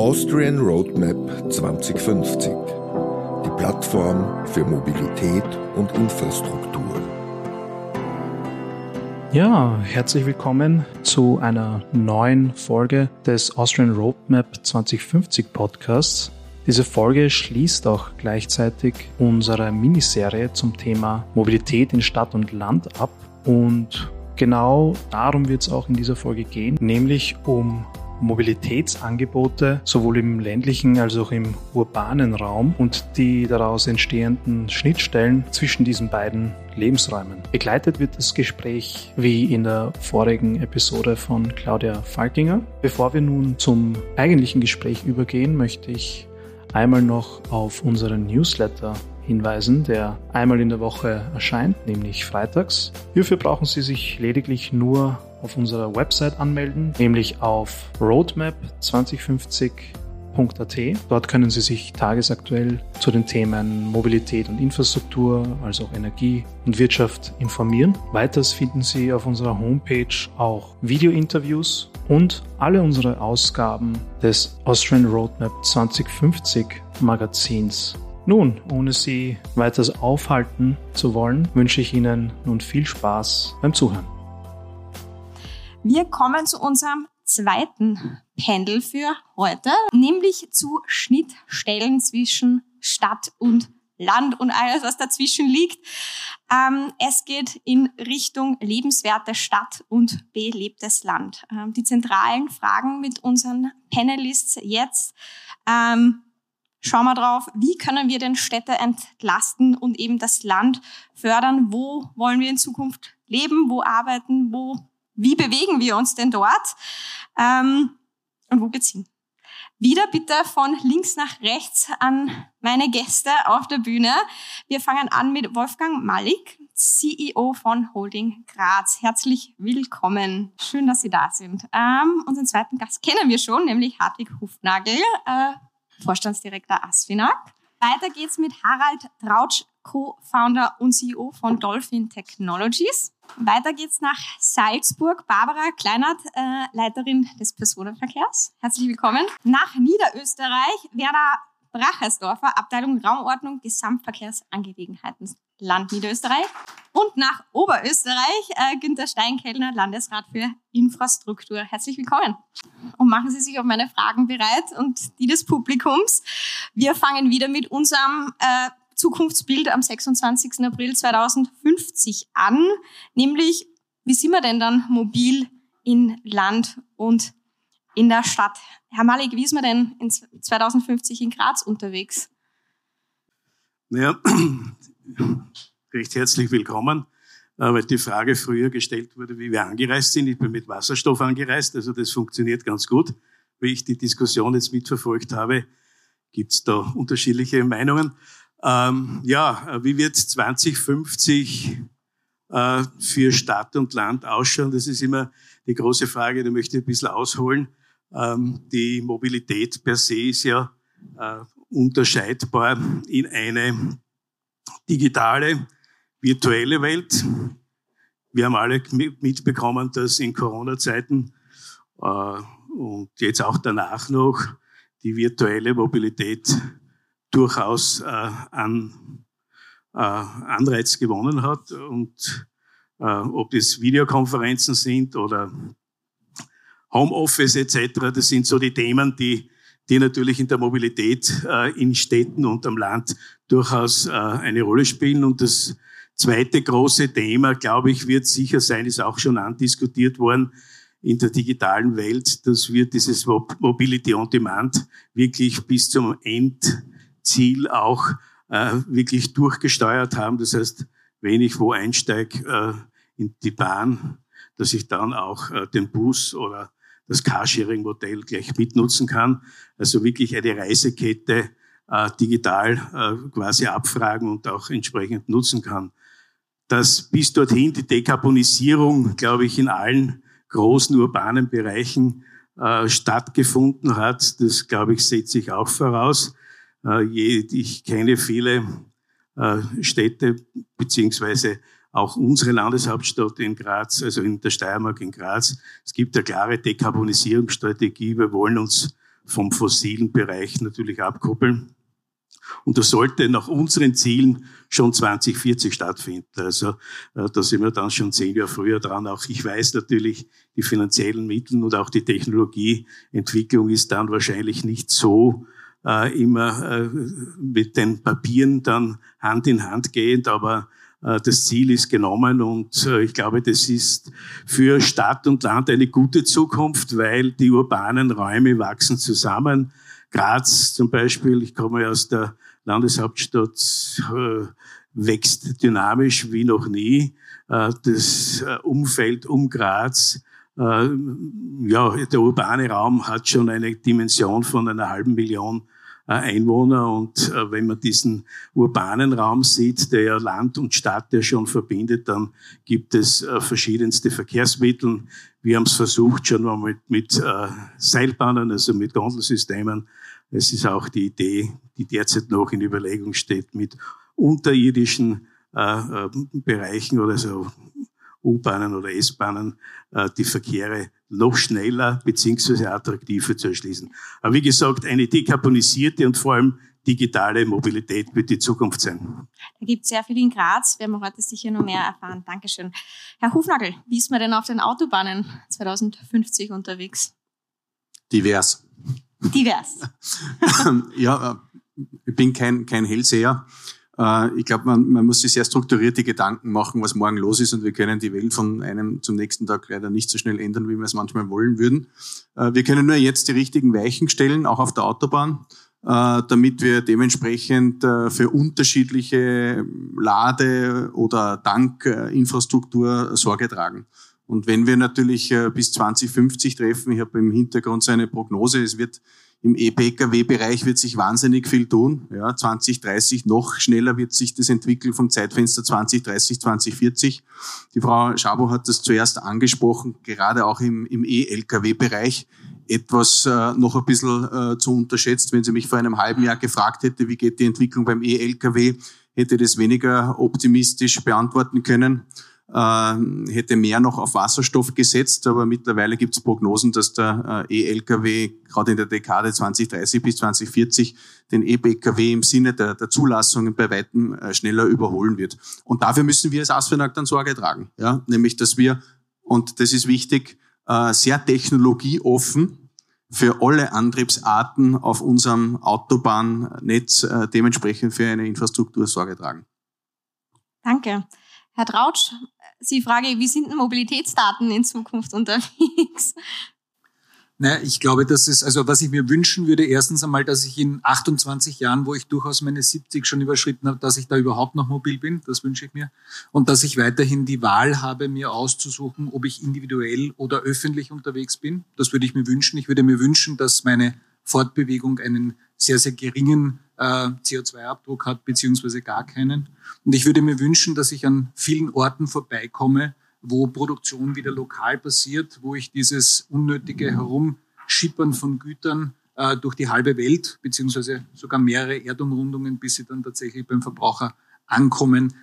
Austrian Roadmap 2050. Die Plattform für Mobilität und Infrastruktur. Ja, herzlich willkommen zu einer neuen Folge des Austrian Roadmap 2050 Podcasts. Diese Folge schließt auch gleichzeitig unsere Miniserie zum Thema Mobilität in Stadt und Land ab und genau darum wird es auch in dieser Folge gehen, nämlich um Mobilitätsangebote sowohl im ländlichen als auch im urbanen Raum und die daraus entstehenden Schnittstellen zwischen diesen beiden Lebensräumen. Begleitet wird das Gespräch wie in der vorigen Episode von Claudia Falkinger. Bevor wir nun zum eigentlichen Gespräch übergehen, möchte ich einmal noch auf unseren Newsletter hinweisen, der einmal in der Woche erscheint, nämlich freitags. Hierfür brauchen Sie sich lediglich nur auf unserer Website anmelden, nämlich auf roadmap2050.at. Dort können Sie sich tagesaktuell zu den Themen Mobilität und Infrastruktur, also auch Energie und Wirtschaft informieren. Weiters finden Sie auf unserer Homepage auch Videointerviews und alle unsere Ausgaben des Austrian Roadmap 2050 Magazins. Nun, ohne Sie weiter aufhalten zu wollen, wünsche ich Ihnen nun viel Spaß beim Zuhören. Wir kommen zu unserem zweiten Pendel für heute, nämlich zu Schnittstellen zwischen Stadt und Land und alles, was dazwischen liegt. Ähm, es geht in Richtung lebenswerte Stadt und belebtes Land. Ähm, die zentralen Fragen mit unseren Panelists jetzt. Ähm, schauen wir drauf, wie können wir denn Städte entlasten und eben das Land fördern? Wo wollen wir in Zukunft leben? Wo arbeiten? Wo wie bewegen wir uns denn dort? Ähm, und wo geht's hin? Wieder bitte von links nach rechts an meine Gäste auf der Bühne. Wir fangen an mit Wolfgang Malik, CEO von Holding Graz. Herzlich willkommen. Schön, dass Sie da sind. Ähm, unseren zweiten Gast kennen wir schon, nämlich Hartwig Hufnagel, äh, Vorstandsdirektor Asfinag. Weiter geht's mit Harald Trautsch, Co-Founder und CEO von Dolphin Technologies. Weiter geht's nach Salzburg. Barbara Kleinert, äh, Leiterin des Personenverkehrs. Herzlich willkommen. Nach Niederösterreich, Werner Brachersdorfer, Abteilung Raumordnung, Gesamtverkehrsangelegenheiten, Land Niederösterreich. Und nach Oberösterreich, äh, Günter Steinkellner, Landesrat für Infrastruktur. Herzlich willkommen. Und machen Sie sich auf meine Fragen bereit und die des Publikums. Wir fangen wieder mit unserem äh, Zukunftsbild am 26. April 2050 an, nämlich wie sind wir denn dann mobil in Land und in der Stadt? Herr Malik, wie ist man denn in 2050 in Graz unterwegs? Naja, recht herzlich willkommen, äh, weil die Frage früher gestellt wurde, wie wir angereist sind. Ich bin mit Wasserstoff angereist, also das funktioniert ganz gut. Wie ich die Diskussion jetzt mitverfolgt habe, gibt es da unterschiedliche Meinungen. Ähm, ja, wie wird 2050 äh, für Stadt und Land ausschauen? Das ist immer die große Frage, da möchte ich ein bisschen ausholen. Ähm, die Mobilität per se ist ja äh, unterscheidbar in eine digitale, virtuelle Welt. Wir haben alle mitbekommen, dass in Corona-Zeiten äh, und jetzt auch danach noch die virtuelle Mobilität durchaus äh, an äh, Anreiz gewonnen hat. Und äh, ob das Videokonferenzen sind oder Homeoffice etc., das sind so die Themen, die, die natürlich in der Mobilität äh, in Städten und am Land durchaus äh, eine Rolle spielen. Und das zweite große Thema, glaube ich, wird sicher sein, ist auch schon andiskutiert worden, in der digitalen Welt, dass wir dieses Mobility on Demand wirklich bis zum End Ziel auch äh, wirklich durchgesteuert haben. Das heißt, wenn ich wo einsteige äh, in die Bahn, dass ich dann auch den Bus oder das Carsharing-Modell gleich mitnutzen kann. Also wirklich eine Reisekette digital äh, quasi abfragen und auch entsprechend nutzen kann. Dass bis dorthin die Dekarbonisierung, glaube ich, in allen großen urbanen Bereichen äh, stattgefunden hat, das, glaube ich, setzt sich auch voraus. Äh, ich kenne viele äh, Städte, beziehungsweise auch unsere Landeshauptstadt in Graz, also in der Steiermark in Graz. Es gibt eine klare Dekarbonisierungsstrategie. Wir wollen uns vom fossilen Bereich natürlich abkoppeln. Und das sollte nach unseren Zielen schon 2040 stattfinden. Also äh, da sind wir dann schon zehn Jahre früher dran. Auch ich weiß natürlich, die finanziellen Mittel und auch die Technologieentwicklung ist dann wahrscheinlich nicht so äh, immer äh, mit den Papieren dann Hand in Hand gehend, aber äh, das Ziel ist genommen und äh, ich glaube, das ist für Stadt und Land eine gute Zukunft, weil die urbanen Räume wachsen zusammen. Graz zum Beispiel, ich komme aus der Landeshauptstadt, äh, wächst dynamisch wie noch nie. Das Umfeld um Graz ja, der urbane Raum hat schon eine Dimension von einer halben Million äh, Einwohner. Und äh, wenn man diesen urbanen Raum sieht, der ja Land und Stadt ja schon verbindet, dann gibt es äh, verschiedenste Verkehrsmittel. Wir haben es versucht schon mal mit, mit Seilbahnen, also mit Gondelsystemen. Es ist auch die Idee, die derzeit noch in Überlegung steht, mit unterirdischen äh, Bereichen oder so U-Bahnen oder S-Bahnen äh, die Verkehre noch schneller beziehungsweise attraktiver zu erschließen. Aber wie gesagt, eine dekarbonisierte und vor allem digitale Mobilität wird die Zukunft sein. Da gibt es sehr viel in Graz, werden wir heute sicher noch mehr erfahren. Dankeschön. Herr Hufnagel, wie ist man denn auf den Autobahnen 2050 unterwegs? Divers. Divers. ja, äh, ich bin kein, kein Hellseher. Äh, ich glaube, man, man muss sich sehr strukturierte Gedanken machen, was morgen los ist und wir können die Welt von einem zum nächsten Tag leider nicht so schnell ändern, wie wir es manchmal wollen würden. Äh, wir können nur jetzt die richtigen Weichen stellen, auch auf der Autobahn, äh, damit wir dementsprechend für unterschiedliche Lade- oder Tankinfrastruktur Sorge tragen. Und wenn wir natürlich bis 2050 treffen, ich habe im Hintergrund so eine Prognose, es wird im E-Pkw-Bereich wird sich wahnsinnig viel tun. Ja, 2030 noch schneller wird sich das entwickeln vom Zeitfenster 2030, 2040. Die Frau Schabo hat das zuerst angesprochen, gerade auch im, im E-Lkw-Bereich etwas äh, noch ein bisschen äh, zu unterschätzt. Wenn sie mich vor einem halben Jahr gefragt hätte, wie geht die Entwicklung beim E-Lkw, hätte das weniger optimistisch beantworten können äh, hätte mehr noch auf Wasserstoff gesetzt, aber mittlerweile gibt es Prognosen, dass der äh, E-Lkw gerade in der Dekade 2030 bis 2040 den E-Pkw im Sinne der, der Zulassungen bei weitem äh, schneller überholen wird. Und dafür müssen wir als ASFINAG dann Sorge tragen, ja? nämlich dass wir, und das ist wichtig, äh, sehr technologieoffen für alle Antriebsarten auf unserem Autobahnnetz dementsprechend für eine Infrastruktur Sorge tragen. Danke. Herr Trautsch, Sie frage, wie sind denn Mobilitätsdaten in Zukunft unterwegs? Naja, ich glaube, dass es, also was ich mir wünschen würde, erstens einmal, dass ich in 28 Jahren, wo ich durchaus meine 70 schon überschritten habe, dass ich da überhaupt noch mobil bin, das wünsche ich mir. Und dass ich weiterhin die Wahl habe, mir auszusuchen, ob ich individuell oder öffentlich unterwegs bin. Das würde ich mir wünschen. Ich würde mir wünschen, dass meine Fortbewegung einen sehr, sehr geringen äh, CO2-Abdruck hat, beziehungsweise gar keinen. Und ich würde mir wünschen, dass ich an vielen Orten vorbeikomme, wo Produktion wieder lokal passiert, wo ich dieses unnötige Herumschippern von Gütern äh, durch die halbe Welt, beziehungsweise sogar mehrere Erdumrundungen, bis sie dann tatsächlich beim Verbraucher ankommen,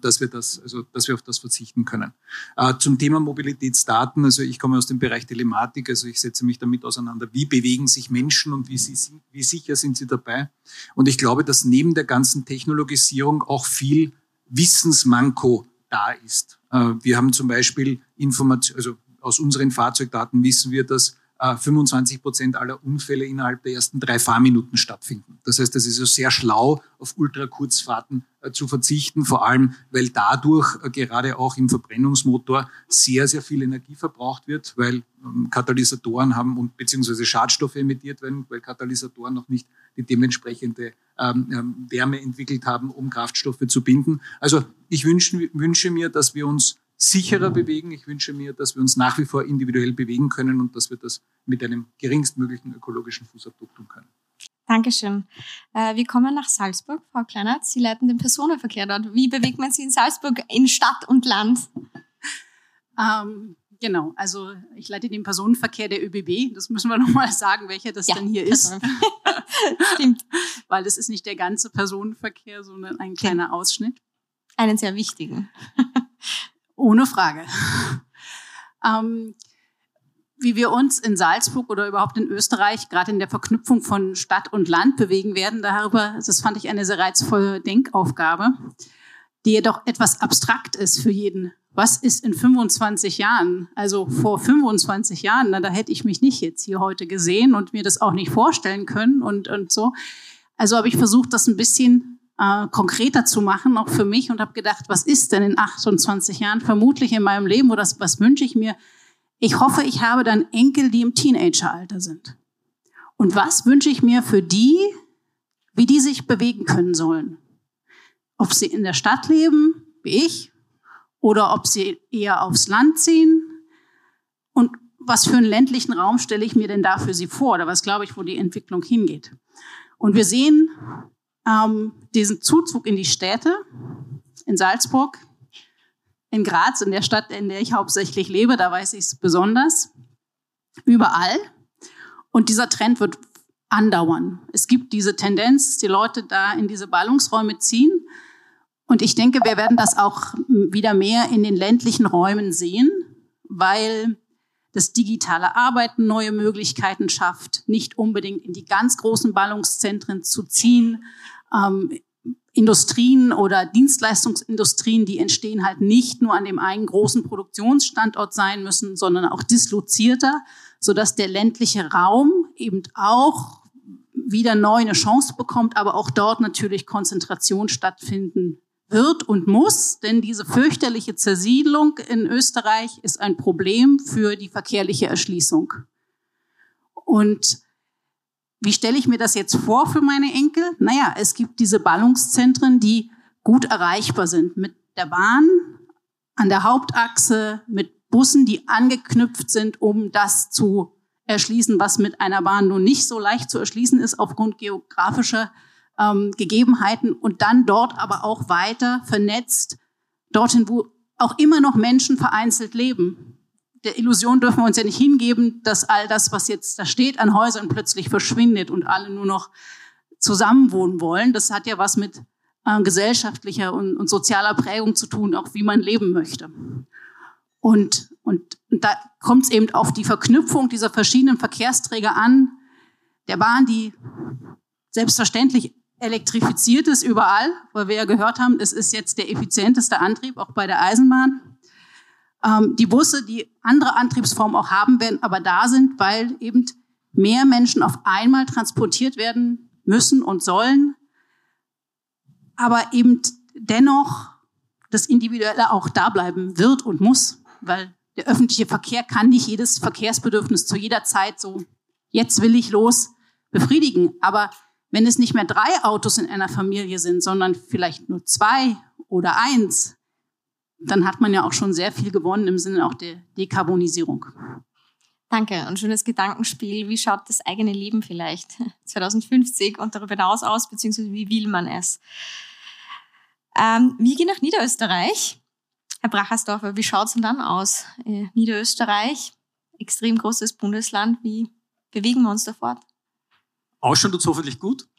dass wir das, also dass wir auf das verzichten können. Äh, zum Thema Mobilitätsdaten, also ich komme aus dem Bereich Telematik, also ich setze mich damit auseinander, wie bewegen sich Menschen und wie, sie, wie sicher sind sie dabei. Und ich glaube, dass neben der ganzen Technologisierung auch viel Wissensmanko da ist. Äh, wir haben zum Beispiel Information, also aus unseren Fahrzeugdaten wissen wir, dass 25 äh, Prozent aller Unfälle innerhalb der ersten drei Fahrminuten stattfinden. Das heißt, es ist so sehr schlau, auf Ultrakurzfahrten zu verzichten, vor allem, weil dadurch äh, gerade auch im Verbrennungsmotor sehr, sehr viel Energie verbraucht wird, weil ähm, Katalysatoren haben und beziehungsweise Schadstoffe emittiert werden, weil Katalysatoren noch nicht die dementsprechende ähm, ähm, Wärme entwickelt haben, um Kraftstoffe zu binden. Also ich wünsche, wünsche mir, dass wir uns sicherer bewegen. Ich wünsche mir, dass wir uns nach wie vor individuell bewegen können und dass wir das mit einem geringstmöglichen ökologischen Fußabdruck tun können. Dankeschön. Äh, wir kommen nach Salzburg. Frau Kleinert, Sie leiten den Personenverkehr dort. Wie bewegt man sich in Salzburg in Stadt und Land? Ähm, genau, also ich leite den Personenverkehr der ÖBB. Das müssen wir nochmal sagen, welcher das ja, denn hier ist. Stimmt. Weil es ist nicht der ganze Personenverkehr, sondern ein kleiner Ausschnitt. Einen sehr wichtigen. Ohne Frage. ähm, wie wir uns in Salzburg oder überhaupt in Österreich gerade in der Verknüpfung von Stadt und Land bewegen werden. Darüber, das fand ich eine sehr reizvolle Denkaufgabe, die jedoch etwas abstrakt ist für jeden. Was ist in 25 Jahren? Also vor 25 Jahren, na, da hätte ich mich nicht jetzt hier heute gesehen und mir das auch nicht vorstellen können und, und so. Also habe ich versucht, das ein bisschen äh, konkreter zu machen, auch für mich und habe gedacht, was ist denn in 28 Jahren vermutlich in meinem Leben oder was, was wünsche ich mir? Ich hoffe, ich habe dann Enkel, die im Teenageralter sind. Und was wünsche ich mir für die, wie die sich bewegen können sollen? Ob sie in der Stadt leben, wie ich, oder ob sie eher aufs Land ziehen. Und was für einen ländlichen Raum stelle ich mir denn da für sie vor? Oder was glaube ich, wo die Entwicklung hingeht? Und wir sehen ähm, diesen Zuzug in die Städte, in Salzburg, in Graz, in der Stadt, in der ich hauptsächlich lebe, da weiß ich es besonders, überall. Und dieser Trend wird andauern. Es gibt diese Tendenz, die Leute da in diese Ballungsräume ziehen. Und ich denke, wir werden das auch wieder mehr in den ländlichen Räumen sehen, weil das digitale Arbeiten neue Möglichkeiten schafft, nicht unbedingt in die ganz großen Ballungszentren zu ziehen. Ähm, Industrien oder Dienstleistungsindustrien, die entstehen halt nicht nur an dem einen großen Produktionsstandort sein müssen, sondern auch dislozierter, sodass der ländliche Raum eben auch wieder neu eine Chance bekommt, aber auch dort natürlich Konzentration stattfinden wird und muss, denn diese fürchterliche Zersiedlung in Österreich ist ein Problem für die verkehrliche Erschließung. Und wie stelle ich mir das jetzt vor für meine Enkel? Naja, es gibt diese Ballungszentren, die gut erreichbar sind mit der Bahn an der Hauptachse, mit Bussen, die angeknüpft sind, um das zu erschließen, was mit einer Bahn nun nicht so leicht zu erschließen ist aufgrund geografischer ähm, Gegebenheiten und dann dort aber auch weiter vernetzt, dorthin, wo auch immer noch Menschen vereinzelt leben der Illusion dürfen wir uns ja nicht hingeben, dass all das, was jetzt da steht an Häusern, plötzlich verschwindet und alle nur noch zusammenwohnen wollen. Das hat ja was mit äh, gesellschaftlicher und, und, sozialer Prägung zu tun, auch wie man leben möchte. Und, und, und da kommt es eben auf die Verknüpfung dieser verschiedenen Verkehrsträger an. Der Bahn, die selbstverständlich elektrifiziert ist überall, weil wir ja gehört haben, es ist jetzt der effizienteste Antrieb, auch bei der Eisenbahn ähm, die Busse, die andere Antriebsformen auch haben werden, aber da sind, weil eben mehr Menschen auf einmal transportiert werden müssen und sollen, aber eben dennoch das Individuelle auch da bleiben wird und muss, weil der öffentliche Verkehr kann nicht jedes Verkehrsbedürfnis zu jeder Zeit so, jetzt will ich los, befriedigen. Aber wenn es nicht mehr drei Autos in einer Familie sind, sondern vielleicht nur zwei oder eins, dann hat man ja auch schon sehr viel gewonnen im Sinne auch der Dekarbonisierung. Danke. Ein schönes Gedankenspiel. Wie schaut das eigene Leben vielleicht 2050 und darüber hinaus aus, beziehungsweise wie will man es? Ähm, wir gehen nach Niederösterreich. Herr Brachersdorfer, wie schaut es denn dann aus? Äh, Niederösterreich, extrem großes Bundesland. Wie bewegen wir uns da fort? Ausschauen tut hoffentlich gut.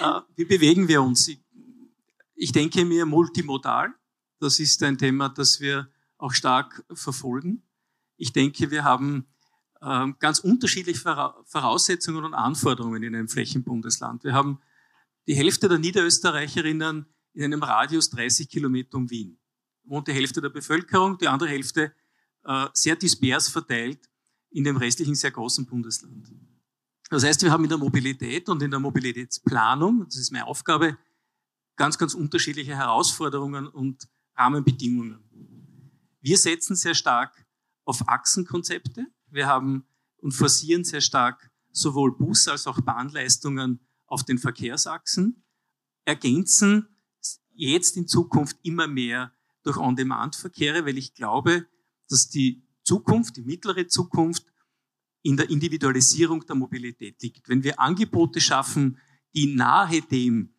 äh, wie bewegen wir uns? Ich denke mir multimodal. Das ist ein Thema, das wir auch stark verfolgen. Ich denke, wir haben ähm, ganz unterschiedliche Voraussetzungen und Anforderungen in einem Flächenbundesland. Wir haben die Hälfte der Niederösterreicherinnen in einem Radius 30 Kilometer um Wien. Wohnt die Hälfte der Bevölkerung, die andere Hälfte äh, sehr dispers verteilt in dem restlichen sehr großen Bundesland. Das heißt, wir haben in der Mobilität und in der Mobilitätsplanung, das ist meine Aufgabe, ganz, ganz unterschiedliche Herausforderungen und Rahmenbedingungen. Wir setzen sehr stark auf Achsenkonzepte. Wir haben und forcieren sehr stark sowohl Bus- als auch Bahnleistungen auf den Verkehrsachsen, ergänzen jetzt in Zukunft immer mehr durch On-Demand-Verkehre, weil ich glaube, dass die Zukunft, die mittlere Zukunft in der Individualisierung der Mobilität liegt. Wenn wir Angebote schaffen, die nahe dem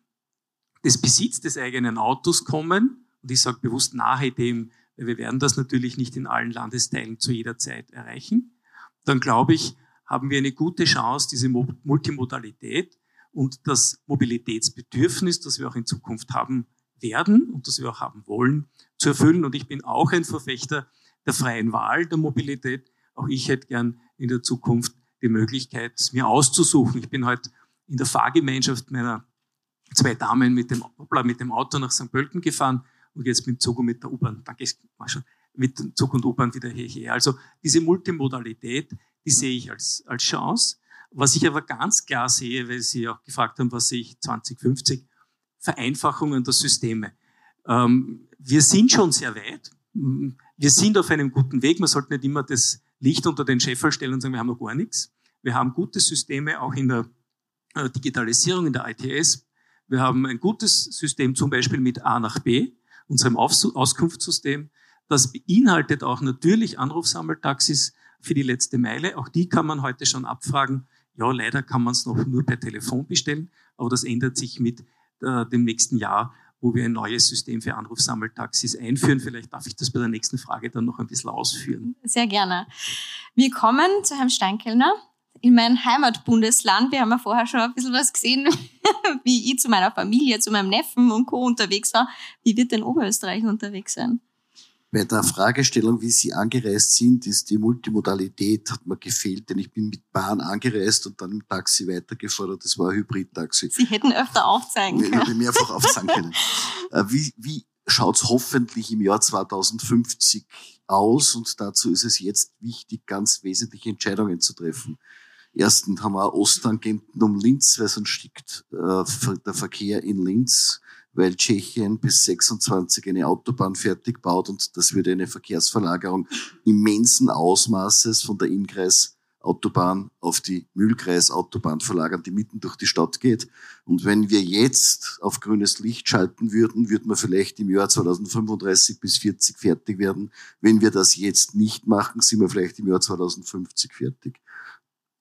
des Besitz des eigenen Autos kommen, und ich sage bewusst nahe dem, weil wir werden das natürlich nicht in allen Landesteilen zu jeder Zeit erreichen. Dann glaube ich, haben wir eine gute Chance, diese Multimodalität und das Mobilitätsbedürfnis, das wir auch in Zukunft haben werden und das wir auch haben wollen, zu erfüllen. Und ich bin auch ein Verfechter der freien Wahl der Mobilität. auch ich hätte gern in der Zukunft die Möglichkeit, es mir auszusuchen. Ich bin heute in der Fahrgemeinschaft meiner zwei Damen mit dem, mit dem Auto nach St. Pölten gefahren und jetzt mit dem Zug und mit der U-Bahn. Danke, schon mit Zug und U-Bahn wieder hierher. Also diese Multimodalität, die sehe ich als, als Chance. Was ich aber ganz klar sehe, weil Sie auch gefragt haben, was sehe ich 2050, Vereinfachungen der Systeme. Ähm, wir sind schon sehr weit. Wir sind auf einem guten Weg. Man sollte nicht immer das Licht unter den Scheffel stellen und sagen, wir haben noch gar nichts. Wir haben gute Systeme auch in der äh, Digitalisierung, in der ITS. Wir haben ein gutes System zum Beispiel mit A nach B, unserem Auskunftssystem. Das beinhaltet auch natürlich Anrufsammeltaxis für die letzte Meile. Auch die kann man heute schon abfragen. Ja, leider kann man es noch nur per Telefon bestellen, aber das ändert sich mit äh, dem nächsten Jahr, wo wir ein neues System für Anrufsammeltaxis einführen. Vielleicht darf ich das bei der nächsten Frage dann noch ein bisschen ausführen. Sehr gerne. Wir kommen zu Herrn Steinkellner in mein Heimatbundesland. Wir haben ja vorher schon ein bisschen was gesehen, wie ich zu meiner Familie, zu meinem Neffen und Co. unterwegs war. Wie wird denn Oberösterreich unterwegs sein? Bei der Fragestellung, wie Sie angereist sind, ist die Multimodalität, hat mir gefehlt, denn ich bin mit Bahn angereist und dann im Taxi weitergefahren. Das war ein Hybrid-Taxi. Sie hätten öfter aufzeigen können. Ich hätte mehrfach aufzeigen können. Äh, wie, wie schaut's hoffentlich im Jahr 2050 aus? Und dazu ist es jetzt wichtig, ganz wesentliche Entscheidungen zu treffen. Erstens haben wir Osttangenten um Linz, weil sonst stickt äh, der Verkehr in Linz weil Tschechien bis 26 eine Autobahn fertig baut und das würde eine Verkehrsverlagerung immensen Ausmaßes von der Innkreisautobahn auf die Mühlkreisautobahn verlagern, die mitten durch die Stadt geht. Und wenn wir jetzt auf grünes Licht schalten würden, würden wir vielleicht im Jahr 2035 bis 40 fertig werden. Wenn wir das jetzt nicht machen, sind wir vielleicht im Jahr 2050 fertig.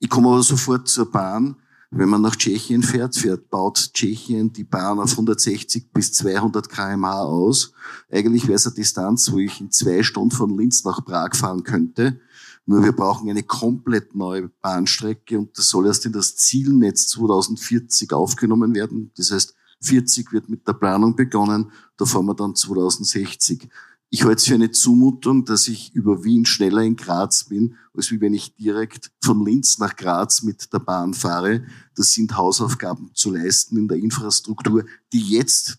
Ich komme aber sofort zur Bahn wenn man nach Tschechien fährt, fährt, baut Tschechien die Bahn auf 160 bis 200 kmh aus. Eigentlich wäre es eine Distanz, wo ich in zwei Stunden von Linz nach Prag fahren könnte. Nur wir brauchen eine komplett neue Bahnstrecke und das soll erst in das Zielnetz 2040 aufgenommen werden. Das heißt, 40 wird mit der Planung begonnen, da fahren wir dann 2060. Ich halte es für eine Zumutung, dass ich über Wien schneller in Graz bin, als wie wenn ich direkt von Linz nach Graz mit der Bahn fahre. Das sind Hausaufgaben zu leisten in der Infrastruktur, die jetzt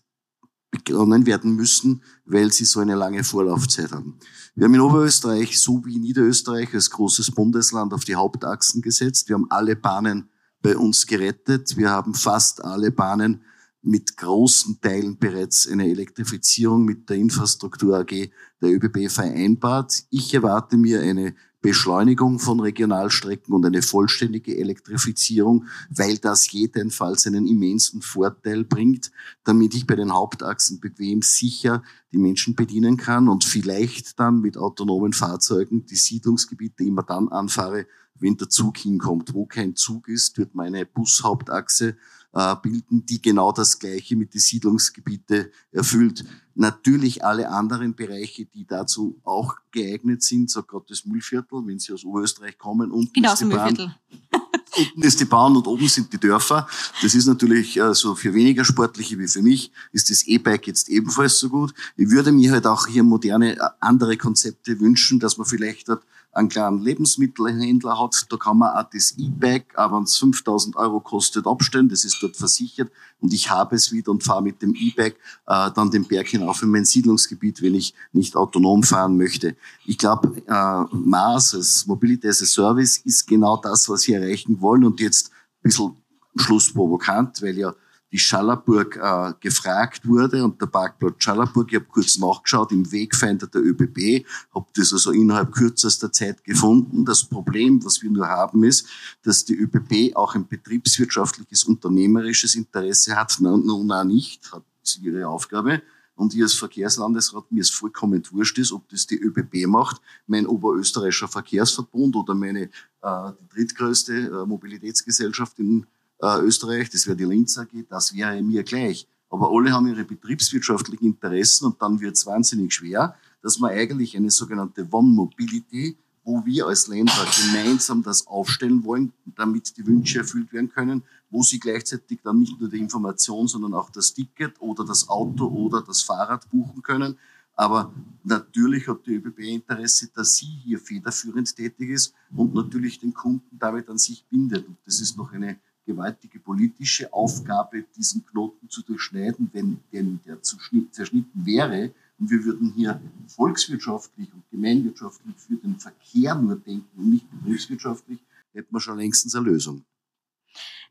begonnen werden müssen, weil sie so eine lange Vorlaufzeit haben. Wir haben in Oberösterreich so wie Niederösterreich als großes Bundesland auf die Hauptachsen gesetzt. Wir haben alle Bahnen bei uns gerettet. Wir haben fast alle Bahnen mit großen Teilen bereits eine Elektrifizierung mit der Infrastruktur AG der ÖBB vereinbart. Ich erwarte mir eine Beschleunigung von Regionalstrecken und eine vollständige Elektrifizierung, weil das jedenfalls einen immensen Vorteil bringt, damit ich bei den Hauptachsen bequem sicher die Menschen bedienen kann und vielleicht dann mit autonomen Fahrzeugen die Siedlungsgebiete immer dann anfahre, wenn der Zug hinkommt. Wo kein Zug ist, wird meine Bushauptachse äh, bilden, die genau das Gleiche mit den Siedlungsgebiete erfüllt. Natürlich alle anderen Bereiche, die dazu auch geeignet sind, so gerade das Müllviertel, wenn Sie aus Oberösterreich kommen, und genau, ist die Bahn, unten ist die Bahn und oben sind die Dörfer. Das ist natürlich äh, so für weniger Sportliche wie für mich, ist das E-Bike jetzt ebenfalls so gut. Ich würde mir halt auch hier moderne, äh, andere Konzepte wünschen, dass man vielleicht hat, einen kleinen Lebensmittelhändler hat, da kann man auch das E-Bike, auch wenn es 5000 Euro kostet, abstellen, das ist dort versichert. Und ich habe es wieder und fahre mit dem E-Bike äh, dann den Berg hinauf in mein Siedlungsgebiet, wenn ich nicht autonom fahren möchte. Ich glaube, äh, MAS als Mobility as a Service ist genau das, was wir erreichen wollen. Und jetzt ein bisschen schlussprovokant, weil ja die Schallerburg äh, gefragt wurde und der Parkplatz Schallerburg, ich habe kurz nachgeschaut im Wegfinder der ÖBB, habe das also innerhalb kürzester Zeit gefunden. Das Problem, was wir nur haben, ist, dass die ÖBB auch ein betriebswirtschaftliches, unternehmerisches Interesse hat, nun auch nicht, hat sie ihre Aufgabe. Und ich als Verkehrslandesrat, mir ist vollkommen wurscht ist, ob das die ÖBB macht, mein Oberösterreichischer Verkehrsverbund oder meine äh, drittgrößte äh, Mobilitätsgesellschaft in äh, Österreich, das wäre die Linz AG, das wäre mir gleich. Aber alle haben ihre betriebswirtschaftlichen Interessen und dann wird es wahnsinnig schwer, dass man eigentlich eine sogenannte One Mobility, wo wir als Länder gemeinsam das aufstellen wollen, damit die Wünsche erfüllt werden können, wo sie gleichzeitig dann nicht nur die Information, sondern auch das Ticket oder das Auto oder das Fahrrad buchen können Aber natürlich hat die ÖBB Interesse, dass sie hier federführend tätig ist und natürlich den Kunden damit an sich bindet. Und das ist noch eine gewaltige politische Aufgabe, diesen Knoten zu durchschneiden, wenn denn der zerschnitten wäre. Und wir würden hier volkswirtschaftlich und gemeinwirtschaftlich für den Verkehr nur denken und nicht betriebswirtschaftlich, hätten wir schon längstens eine Lösung.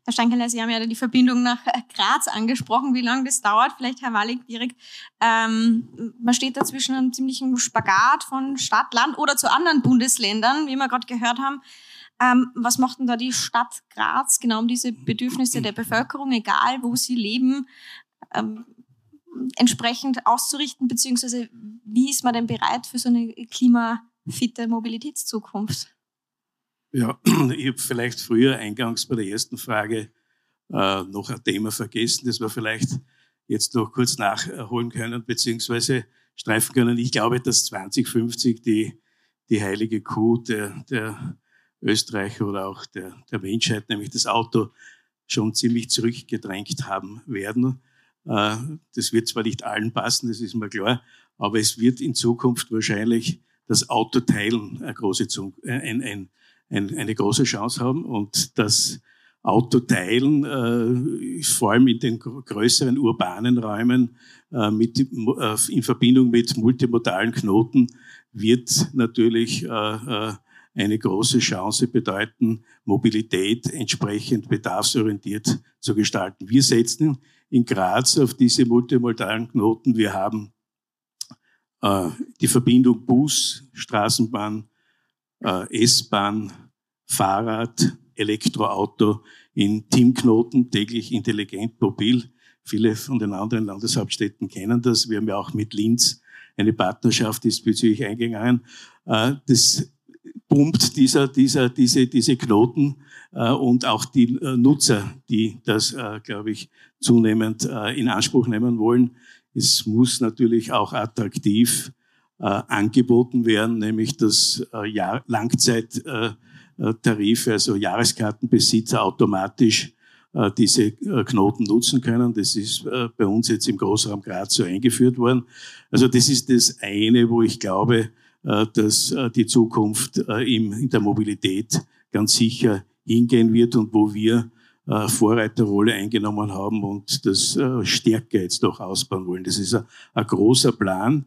Herr Steinkeller, Sie haben ja die Verbindung nach Graz angesprochen, wie lange das dauert. Vielleicht, Herr Wallig, direkt. Ähm, man steht da zwischen einem ziemlichen Spagat von Stadt, Land oder zu anderen Bundesländern, wie wir gerade gehört haben. Ähm, was macht denn da die Stadt Graz genau um diese Bedürfnisse der Bevölkerung, egal wo sie leben, ähm, entsprechend auszurichten, beziehungsweise wie ist man denn bereit für so eine klimafitte Mobilitätszukunft? Ja, ich habe vielleicht früher eingangs bei der ersten Frage äh, noch ein Thema vergessen, das wir vielleicht jetzt noch kurz nachholen können, beziehungsweise streifen können. Ich glaube, dass 2050 die, die heilige Kuh der, der Österreicher oder auch der, der Menschheit, nämlich das Auto, schon ziemlich zurückgedrängt haben werden. Äh, das wird zwar nicht allen passen, das ist mir klar, aber es wird in Zukunft wahrscheinlich das Autoteilen eine große, ein, ein, ein, eine große Chance haben und das Autoteilen, äh, vor allem in den größeren urbanen Räumen äh, mit, äh, in Verbindung mit multimodalen Knoten, wird natürlich äh, äh eine große Chance bedeuten, Mobilität entsprechend bedarfsorientiert zu gestalten. Wir setzen in Graz auf diese multimodalen Knoten. Wir haben äh, die Verbindung Bus, Straßenbahn, äh, S-Bahn, Fahrrad, Elektroauto in Teamknoten, täglich intelligent mobil. Viele von den anderen Landeshauptstädten kennen das. Wir haben ja auch mit Linz eine Partnerschaft diesbezüglich eingegangen. Äh, das pumpt dieser, dieser, diese, diese Knoten äh, und auch die äh, Nutzer, die das, äh, glaube ich, zunehmend äh, in Anspruch nehmen wollen. Es muss natürlich auch attraktiv äh, angeboten werden, nämlich dass äh, Jahr Langzeittarife, also Jahreskartenbesitzer automatisch diese Knoten nutzen können. Das ist bei uns jetzt im Großraum Graz so eingeführt worden. Also das ist das eine, wo ich glaube, dass äh, die Zukunft äh, in der Mobilität ganz sicher hingehen wird und wo wir Vorreiterrolle eingenommen haben und das stärker jetzt noch ausbauen wollen. Das ist ein, großer Plan.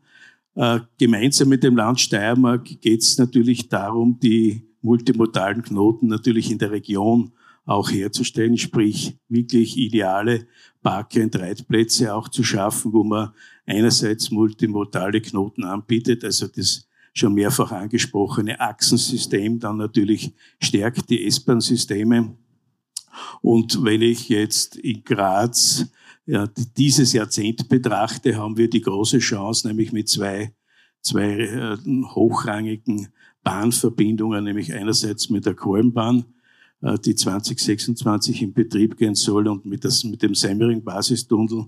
Gemeinsam mit dem Land Steiermark geht es natürlich darum, die multimodalen Knoten natürlich in der Region auch herzustellen, sprich wirklich ideale Park- und Reitplätze auch zu schaffen, wo man einerseits multimodale Knoten anbietet, also das schon mehrfach angesprochene Achsensystem dann natürlich stärkt die S-Bahn-Systeme. Und wenn ich jetzt in Graz ja, dieses Jahrzehnt betrachte, haben wir die große Chance, nämlich mit zwei, zwei äh, hochrangigen Bahnverbindungen, nämlich einerseits mit der Kolmbahn, äh, die 2026 in Betrieb gehen soll und mit, das, mit dem Semmering-Basistunnel,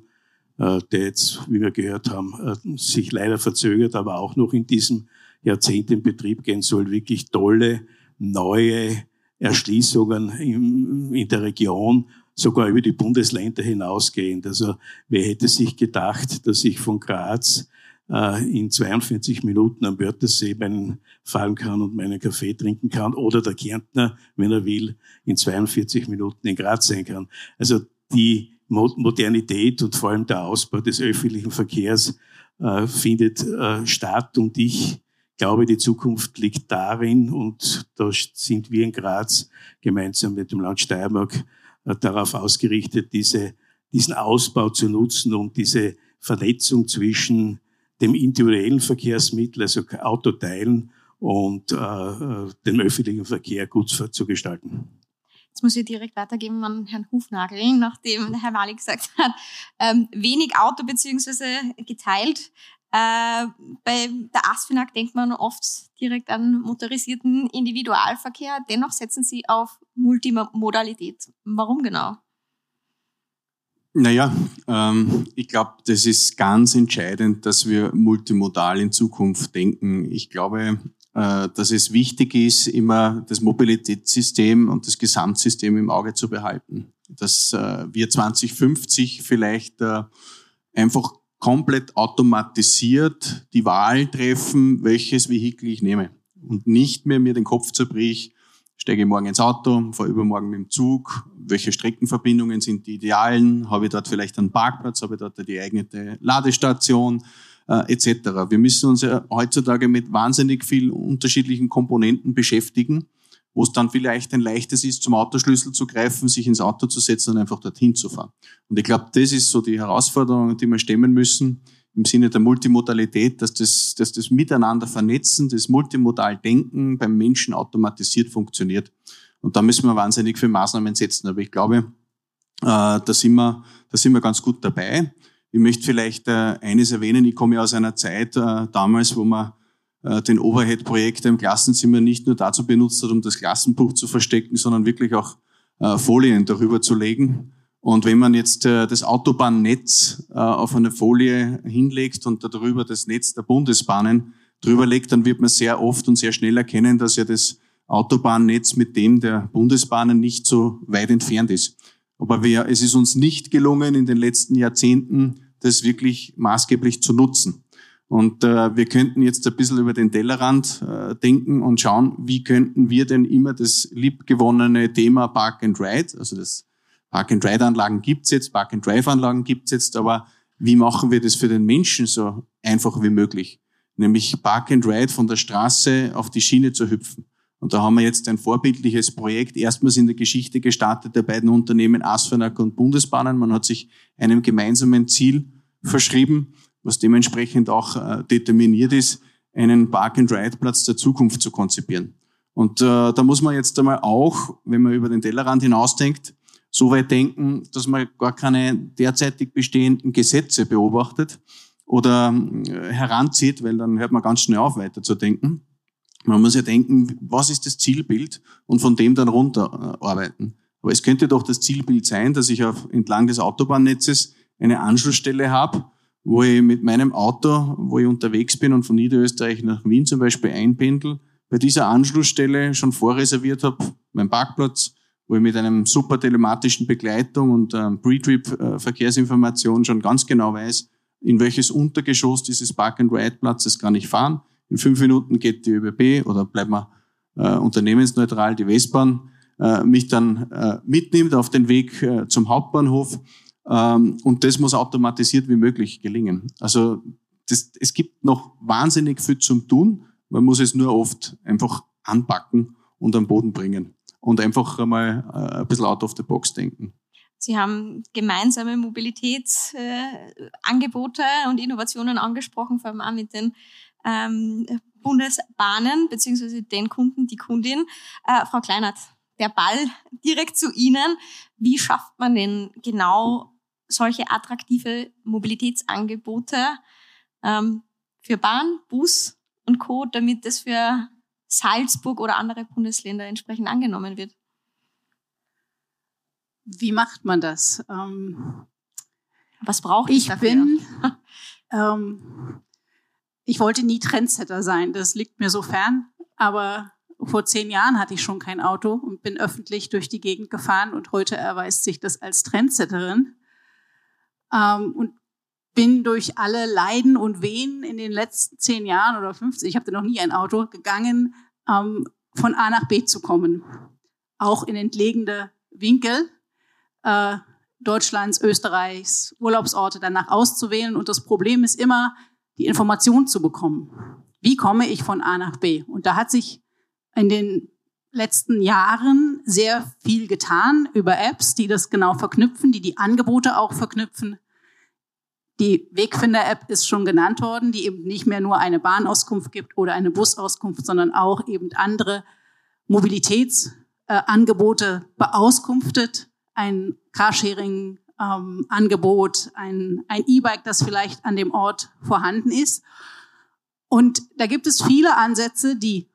äh, der jetzt, wie wir gehört haben, sich leider verzögert, aber auch noch in diesem Jahrzehnt in Betrieb gehen soll, wirklich tolle, neue Erschließungen in, in der Region, sogar über die Bundesländer hinausgehend. Also wer hätte sich gedacht, dass ich von Graz äh, in 42 Minuten am Wörthersee fahren kann und meinen Kaffee trinken kann oder der Kärntner, wenn er will, in 42 Minuten in Graz sein kann. Also die Modernität und vor allem der Ausbau des öffentlichen Verkehrs äh, findet äh, statt und ich glaube, die Zukunft liegt darin, und da sind wir in Graz gemeinsam mit dem Land Steiermark äh, darauf ausgerichtet, diese, diesen Ausbau zu nutzen, um diese Vernetzung zwischen dem individuellen Verkehrsmittel, also Autoteilen, und äh, äh dem öffentlichen Verkehr gut zu gestalten. Jetzt muss ich direkt weitergeben an Herrn Hufnagel, nachdem Herr Wali gesagt hat, ähm, wenig Auto beziehungsweise geteilt. Äh, bei der ASFINAG denkt man oft direkt an motorisierten Individualverkehr. Dennoch setzen Sie auf Multimodalität. Warum genau? Naja, ähm, ich glaube, das ist ganz entscheidend, dass wir multimodal in Zukunft denken. Ich glaube, äh, dass es wichtig ist, immer das Mobilitätssystem und das Gesamtsystem im Auge zu behalten. Dass äh, wir 2050 vielleicht äh, einfach komplett automatisiert die Wahl treffen, welches Vehikel ich nehme. Und nicht mehr mir den Kopf zerbrich, steige ich morgen ins Auto, fahre übermorgen mit dem Zug, welche Streckenverbindungen sind die idealen, habe ich dort vielleicht einen Parkplatz, habe ich dort die eigene Ladestation, äh, etc. Wir müssen uns ja heutzutage mit wahnsinnig vielen unterschiedlichen Komponenten beschäftigen, wo es dann vielleicht ein leichtes ist, zum Autoschlüssel zu greifen, sich ins Auto zu setzen und einfach dorthin zu fahren. Und ich glaube, das ist so die Herausforderung, die wir stemmen müssen im Sinne der Multimodalität, dass das, dass das Miteinander vernetzen, das multimodal Denken beim Menschen automatisiert funktioniert. Und da müssen wir wahnsinnig viele Maßnahmen setzen. Aber ich glaube, äh, da, sind wir, da sind wir ganz gut dabei. Ich möchte vielleicht äh, eines erwähnen. Ich komme ja aus einer Zeit äh, damals, wo man den Overhead-Projektor im Klassenzimmer nicht nur dazu benutzt hat, um das Klassenbuch zu verstecken, sondern wirklich auch äh, Folien darüber zu legen. Und wenn man jetzt äh, das Autobahnnetz äh, auf eine Folie hinlegt und darüber das Netz der Bundesbahnen drüber legt, dann wird man sehr oft und sehr schnell erkennen, dass ja das Autobahnnetz mit dem der Bundesbahnen nicht so weit entfernt ist. Aber wir, es ist uns nicht gelungen, in den letzten Jahrzehnten das wirklich maßgeblich zu nutzen. Und äh, wir könnten jetzt ein bisschen über den Tellerrand äh, denken und schauen, wie könnten wir denn immer das liebgewonnene Thema Park and Ride, also das Park and Ride Anlagen gibt's jetzt, Park and Drive Anlagen gibt's jetzt, aber wie machen wir das für den Menschen so einfach wie möglich? Nämlich Park and Ride von der Straße auf die Schiene zu hüpfen. Und da haben wir jetzt ein vorbildliches Projekt, erstmals in der Geschichte gestartet der beiden Unternehmen Asphanac und Bundesbahnen. Man hat sich einem gemeinsamen Ziel verschrieben, was dementsprechend auch äh, determiniert ist, einen Park-and-Ride-Platz der Zukunft zu konzipieren. Und äh, da muss man jetzt einmal auch, wenn man über den Tellerrand hinausdenkt, so weit denken, dass man gar keine derzeitig bestehenden Gesetze beobachtet oder äh, heranzieht, weil dann hört man ganz schnell auf, weiter zu denken, man muss ja denken, was ist das Zielbild und von dem dann runterarbeiten. Aber es könnte doch das Zielbild sein, dass ich auf, entlang des Autobahnnetzes eine Anschlussstelle habe, wo ich mit meinem Auto, wo ich unterwegs bin und von Niederösterreich nach Wien zum Beispiel einpendel, bei dieser Anschlussstelle schon vorreserviert habe, mein Parkplatz, wo ich mit einem super telematischen Begleitung und ähm, Pre-Trip-Verkehrsinformation schon ganz genau weiß, in welches Untergeschoss dieses Park-and-Ride-Platzes kann ich fahren, in fünf Minuten geht die ÖBB oder bleibt man äh, unternehmensneutral, die Westbahn, äh, mich dann äh, mitnimmt auf den Weg äh, zum Hauptbahnhof. Ähm, und das muss automatisiert wie möglich gelingen. Also das, es gibt noch wahnsinnig viel zum Tun. Man muss es nur oft einfach anpacken und am Boden bringen und einfach einmal äh, ein bisschen out of the box denken. Sie haben gemeinsame Mobilitätsangebote äh, und Innovationen angesprochen, vor allem auch mit den ähm, Bundesbahnen beziehungsweise den Kunden, die Kundin. Äh, Frau Kleinert, der Ball direkt zu Ihnen. Wie schafft man denn genau solche attraktive Mobilitätsangebote ähm, für Bahn, Bus und Co., damit das für Salzburg oder andere Bundesländer entsprechend angenommen wird? Wie macht man das? Ähm, Was braucht ich dafür? bin ähm, ich wollte nie Trendsetter sein, das liegt mir so fern, aber vor zehn Jahren hatte ich schon kein Auto und bin öffentlich durch die Gegend gefahren und heute erweist sich das als Trendsetterin. Ähm, und bin durch alle Leiden und Wehen in den letzten zehn Jahren oder 15, ich hatte noch nie ein Auto, gegangen, ähm, von A nach B zu kommen. Auch in entlegene Winkel äh, Deutschlands, Österreichs, Urlaubsorte danach auszuwählen. Und das Problem ist immer, die Information zu bekommen. Wie komme ich von A nach B? Und da hat sich in den letzten Jahren sehr viel getan über Apps, die das genau verknüpfen, die die Angebote auch verknüpfen. Die Wegfinder-App ist schon genannt worden, die eben nicht mehr nur eine Bahnauskunft gibt oder eine Busauskunft, sondern auch eben andere Mobilitätsangebote äh, beauskunftet. Ein Carsharing ähm, ein, ein E-Bike, das vielleicht an dem Ort vorhanden ist. Und da gibt es viele Ansätze, die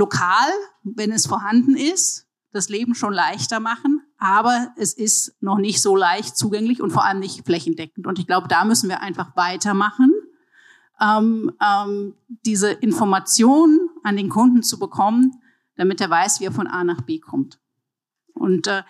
lokal, wenn es vorhanden ist, das Leben schon leichter machen, aber es ist noch nicht so leicht zugänglich und vor allem nicht flächendeckend. Und ich glaube, da müssen wir einfach weitermachen, ähm, ähm, diese Information an den Kunden zu bekommen, damit er weiß, wie er von A nach B kommt. Und äh,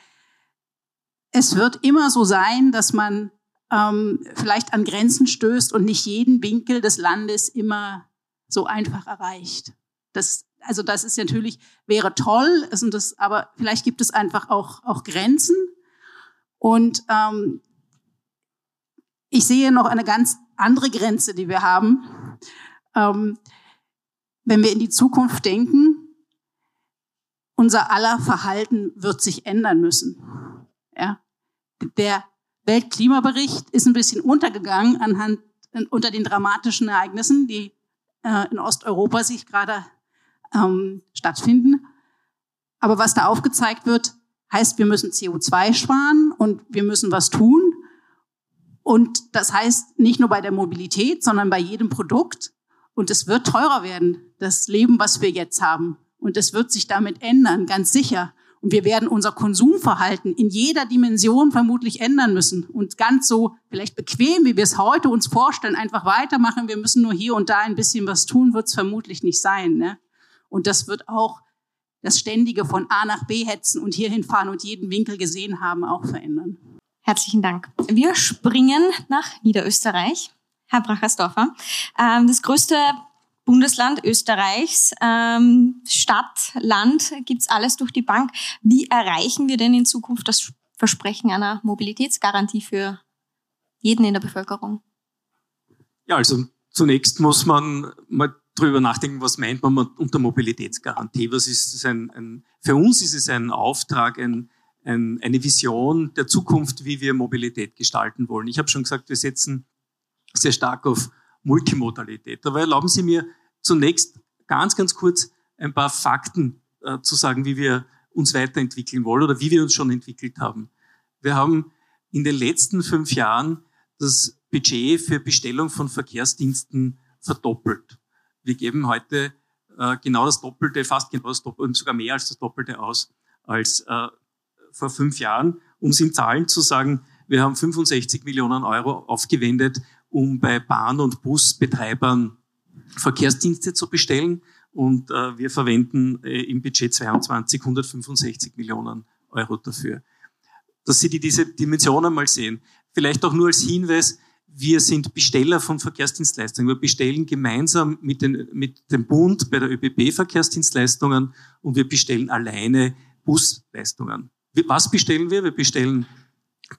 es wird immer so sein, dass man ähm, vielleicht an Grenzen stößt und nicht jeden Winkel des Landes immer so einfach erreicht. Das, also das ist natürlich, wäre toll, ist das, aber vielleicht gibt es einfach auch, auch Grenzen. Und ähm, ich sehe noch eine ganz andere Grenze, die wir haben. Ähm, wenn wir in die Zukunft denken, unser aller Verhalten wird sich ändern müssen. Ja? Der Weltklimabericht ist ein bisschen untergegangen anhand, unter den dramatischen Ereignissen, die äh, in Osteuropa sich gerade ähm, stattfinden. Aber was da aufgezeigt wird, heißt, wir müssen CO2 sparen und wir müssen was tun. Und das heißt nicht nur bei der Mobilität, sondern bei jedem Produkt. Und es wird teurer werden, das Leben, was wir jetzt haben. Und es wird sich damit ändern, ganz sicher. Und wir werden unser Konsumverhalten in jeder Dimension vermutlich ändern müssen. Und ganz so vielleicht bequem, wie wir es heute uns vorstellen, einfach weitermachen. Wir müssen nur hier und da ein bisschen was tun, wird es vermutlich nicht sein. Ne? Und das wird auch das ständige von A nach B hetzen und hierhin fahren und jeden Winkel gesehen haben auch verändern. Herzlichen Dank. Wir springen nach Niederösterreich. Herr Brachersdorfer. Ähm, das größte Bundesland Österreichs, ähm, Stadt, Land, gibt's alles durch die Bank. Wie erreichen wir denn in Zukunft das Versprechen einer Mobilitätsgarantie für jeden in der Bevölkerung? Ja, also zunächst muss man mal drüber nachdenken, was meint man unter Mobilitätsgarantie? Was ist es ein, ein für uns ist es ein Auftrag, ein, ein, eine Vision der Zukunft, wie wir Mobilität gestalten wollen. Ich habe schon gesagt, wir setzen sehr stark auf Multimodalität. Aber erlauben Sie mir zunächst ganz, ganz kurz ein paar Fakten äh, zu sagen, wie wir uns weiterentwickeln wollen oder wie wir uns schon entwickelt haben. Wir haben in den letzten fünf Jahren das Budget für Bestellung von Verkehrsdiensten verdoppelt. Wir geben heute äh, genau das Doppelte, fast genau das Doppelte und sogar mehr als das Doppelte aus als äh, vor fünf Jahren. Um es in Zahlen zu sagen, wir haben 65 Millionen Euro aufgewendet, um bei Bahn- und Busbetreibern Verkehrsdienste zu bestellen. Und äh, wir verwenden äh, im Budget 22 165 Millionen Euro dafür. Dass Sie die, diese Dimensionen mal sehen. Vielleicht auch nur als Hinweis, wir sind Besteller von Verkehrsdienstleistungen. Wir bestellen gemeinsam mit, den, mit dem Bund bei der ÖBB Verkehrsdienstleistungen und wir bestellen alleine Busleistungen. Was bestellen wir? Wir bestellen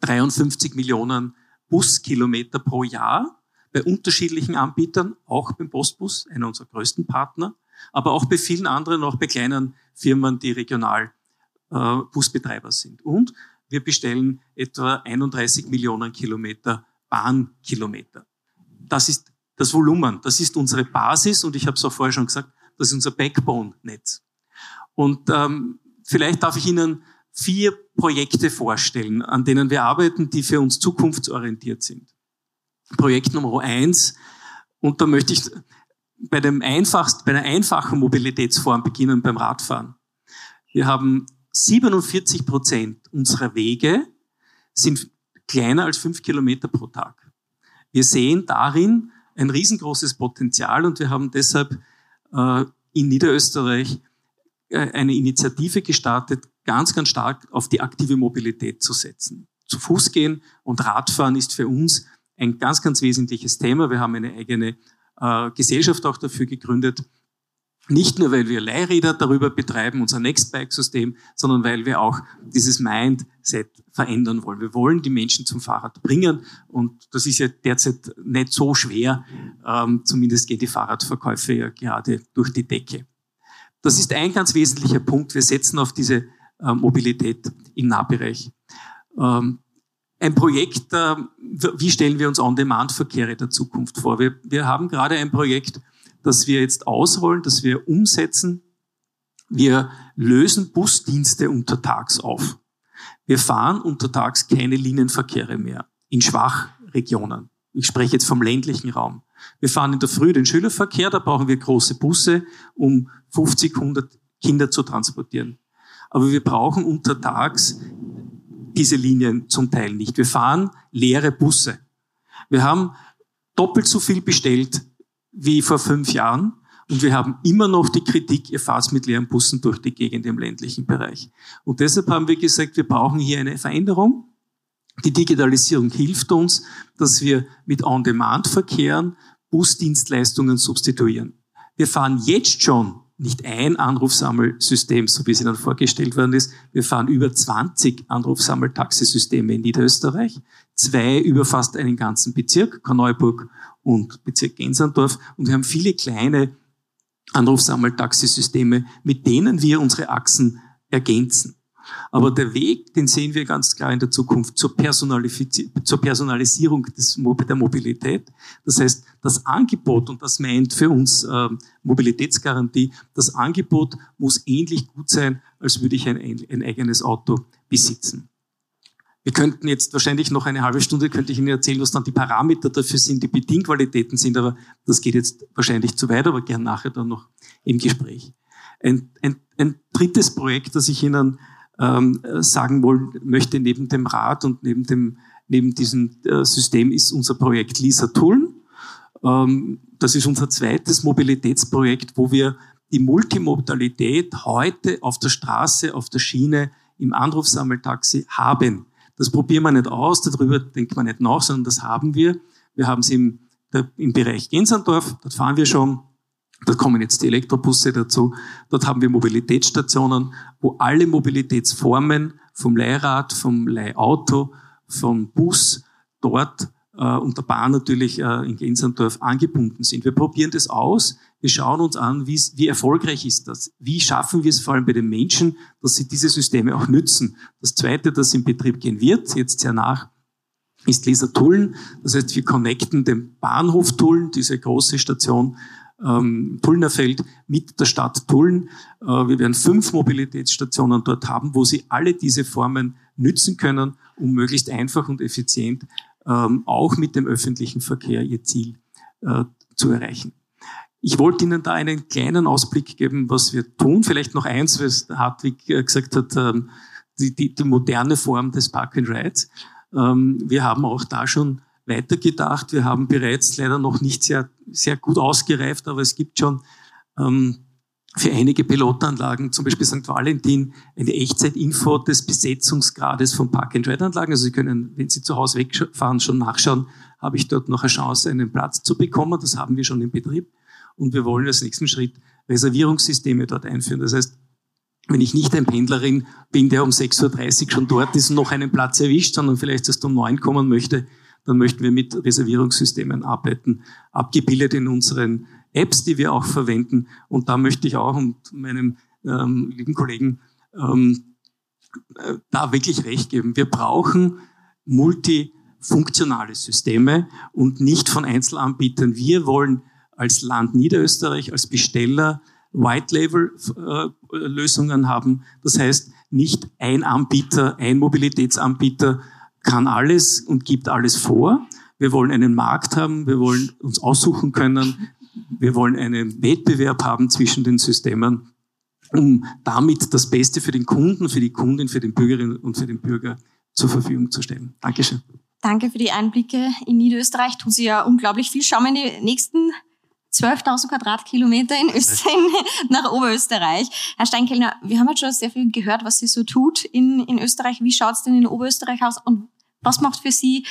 53 Millionen Buskilometer pro Jahr bei unterschiedlichen Anbietern, auch beim Postbus, einer unserer größten Partner, aber auch bei vielen anderen, auch bei kleinen Firmen, die regional äh, Busbetreiber sind. Und wir bestellen etwa 31 Millionen Kilometer Bahnkilometer. Das ist das Volumen, das ist unsere Basis und ich habe es auch vorher schon gesagt, das ist unser Backbone-Netz. Und ähm, vielleicht darf ich Ihnen vier Projekte vorstellen, an denen wir arbeiten, die für uns zukunftsorientiert sind. Projekt Nummer eins. Und da möchte ich bei, dem einfachsten, bei einer einfachen Mobilitätsform beginnen, beim Radfahren. Wir haben 47 Prozent unserer Wege sind kleiner als fünf Kilometer pro Tag. Wir sehen darin ein riesengroßes Potenzial und wir haben deshalb äh, in Niederösterreich äh, eine Initiative gestartet, ganz, ganz stark auf die aktive Mobilität zu setzen. Zu Fuß gehen und Radfahren ist für uns ein ganz, ganz wesentliches Thema. Wir haben eine eigene äh, Gesellschaft auch dafür gegründet. Nicht nur, weil wir Leihräder darüber betreiben, unser Nextbike-System, sondern weil wir auch dieses Mindset verändern wollen. Wir wollen die Menschen zum Fahrrad bringen und das ist ja derzeit nicht so schwer. Ähm, zumindest gehen die Fahrradverkäufe ja gerade durch die Decke. Das ist ein ganz wesentlicher Punkt. Wir setzen auf diese äh, Mobilität im Nahbereich. Ähm, ein Projekt, äh, wie stellen wir uns On-Demand-Verkehre der Zukunft vor? Wir, wir haben gerade ein Projekt, das wir jetzt ausrollen, das wir umsetzen. Wir lösen Busdienste untertags auf. Wir fahren untertags keine Linienverkehre mehr in Schwachregionen. Ich spreche jetzt vom ländlichen Raum. Wir fahren in der Früh den Schülerverkehr, da brauchen wir große Busse, um 50, 100 Kinder zu transportieren. Aber wir brauchen untertags diese Linien zum Teil nicht. Wir fahren leere Busse. Wir haben doppelt so viel bestellt wie vor fünf Jahren. Und wir haben immer noch die Kritik, ihr fahrt mit leeren Bussen durch die Gegend im ländlichen Bereich. Und deshalb haben wir gesagt, wir brauchen hier eine Veränderung. Die Digitalisierung hilft uns, dass wir mit On-Demand-Verkehren Busdienstleistungen substituieren. Wir fahren jetzt schon nicht ein Anrufsammelsystem, so wie es Ihnen vorgestellt worden ist. Wir fahren über 20 Anrufsammeltaxisysteme in Niederösterreich. Zwei über fast einen ganzen Bezirk, Korneuburg und Bezirk Gensandorf. Und wir haben viele kleine Anrufsammeltaxisysteme, mit denen wir unsere Achsen ergänzen. Aber der Weg, den sehen wir ganz klar in der Zukunft zur, zur Personalisierung des, der Mobilität. Das heißt, das Angebot, und das meint für uns äh, Mobilitätsgarantie, das Angebot muss ähnlich gut sein, als würde ich ein, ein eigenes Auto besitzen. Wir könnten jetzt wahrscheinlich noch eine halbe Stunde, könnte ich Ihnen erzählen, was dann die Parameter dafür sind, die Bedingqualitäten sind, aber das geht jetzt wahrscheinlich zu weit, aber gern nachher dann noch im Gespräch. Ein, ein, ein drittes Projekt, das ich Ihnen ähm, sagen wollen möchte, neben dem Rad und neben, dem, neben diesem äh, System ist unser Projekt Lisa Tullen. Ähm, das ist unser zweites Mobilitätsprojekt, wo wir die Multimodalität heute auf der Straße, auf der Schiene, im Anrufsammeltaxi haben. Das probieren wir nicht aus, darüber denkt man nicht nach, sondern das haben wir. Wir haben es im, im Bereich Gensandorf, dort fahren wir schon da kommen jetzt die Elektrobusse dazu. Dort haben wir Mobilitätsstationen, wo alle Mobilitätsformen vom Leihrad, vom Leihauto, vom Bus dort äh, und der Bahn natürlich äh, in Gensandorf angebunden sind. Wir probieren das aus. Wir schauen uns an, wie erfolgreich ist das? Wie schaffen wir es vor allem bei den Menschen, dass sie diese Systeme auch nützen? Das Zweite, das in Betrieb gehen wird, jetzt sehr nach, ist Lisa Tullen. Das heißt, wir connecten den Bahnhof Tullen, diese große Station, ähm, Tullnerfeld mit der Stadt Tulln. Äh, wir werden fünf Mobilitätsstationen dort haben, wo Sie alle diese Formen nützen können, um möglichst einfach und effizient ähm, auch mit dem öffentlichen Verkehr Ihr Ziel äh, zu erreichen. Ich wollte Ihnen da einen kleinen Ausblick geben, was wir tun. Vielleicht noch eins, was Hartwig äh, gesagt hat, ähm, die, die, die moderne Form des Park and Rides. Ähm, wir haben auch da schon weitergedacht. Wir haben bereits leider noch nicht sehr, sehr gut ausgereift, aber es gibt schon ähm, für einige Pilotanlagen, zum Beispiel St. Valentin, eine Echtzeitinfo des Besetzungsgrades von Park-and-Ride-Anlagen. Also Sie können, wenn Sie zu Hause wegfahren, schon nachschauen, habe ich dort noch eine Chance, einen Platz zu bekommen. Das haben wir schon im Betrieb. Und wir wollen als nächsten Schritt Reservierungssysteme dort einführen. Das heißt, wenn ich nicht ein Pendlerin bin, der um 6.30 Uhr schon dort ist und noch einen Platz erwischt, sondern vielleicht erst um 9 kommen möchte, dann möchten wir mit Reservierungssystemen arbeiten, abgebildet in unseren Apps, die wir auch verwenden. Und da möchte ich auch und meinem ähm, lieben Kollegen ähm, äh, da wirklich recht geben. Wir brauchen multifunktionale Systeme und nicht von Einzelanbietern. Wir wollen als Land Niederösterreich, als Besteller White-Label-Lösungen äh, haben. Das heißt, nicht ein Anbieter, ein Mobilitätsanbieter kann alles und gibt alles vor. Wir wollen einen Markt haben, wir wollen uns aussuchen können, wir wollen einen Wettbewerb haben zwischen den Systemen, um damit das Beste für den Kunden, für die Kundin, für den Bürgerinnen und für den Bürger zur Verfügung zu stellen. Dankeschön. Danke für die Einblicke in Niederösterreich. Tun Sie ja unglaublich viel. Schauen wir in die nächsten 12.000 Quadratkilometer in Österreich, nach Oberösterreich. Herr Steinkellner, wir haben jetzt schon sehr viel gehört, was Sie so tut in, in Österreich. Wie schaut es denn in Oberösterreich aus und was macht für Sie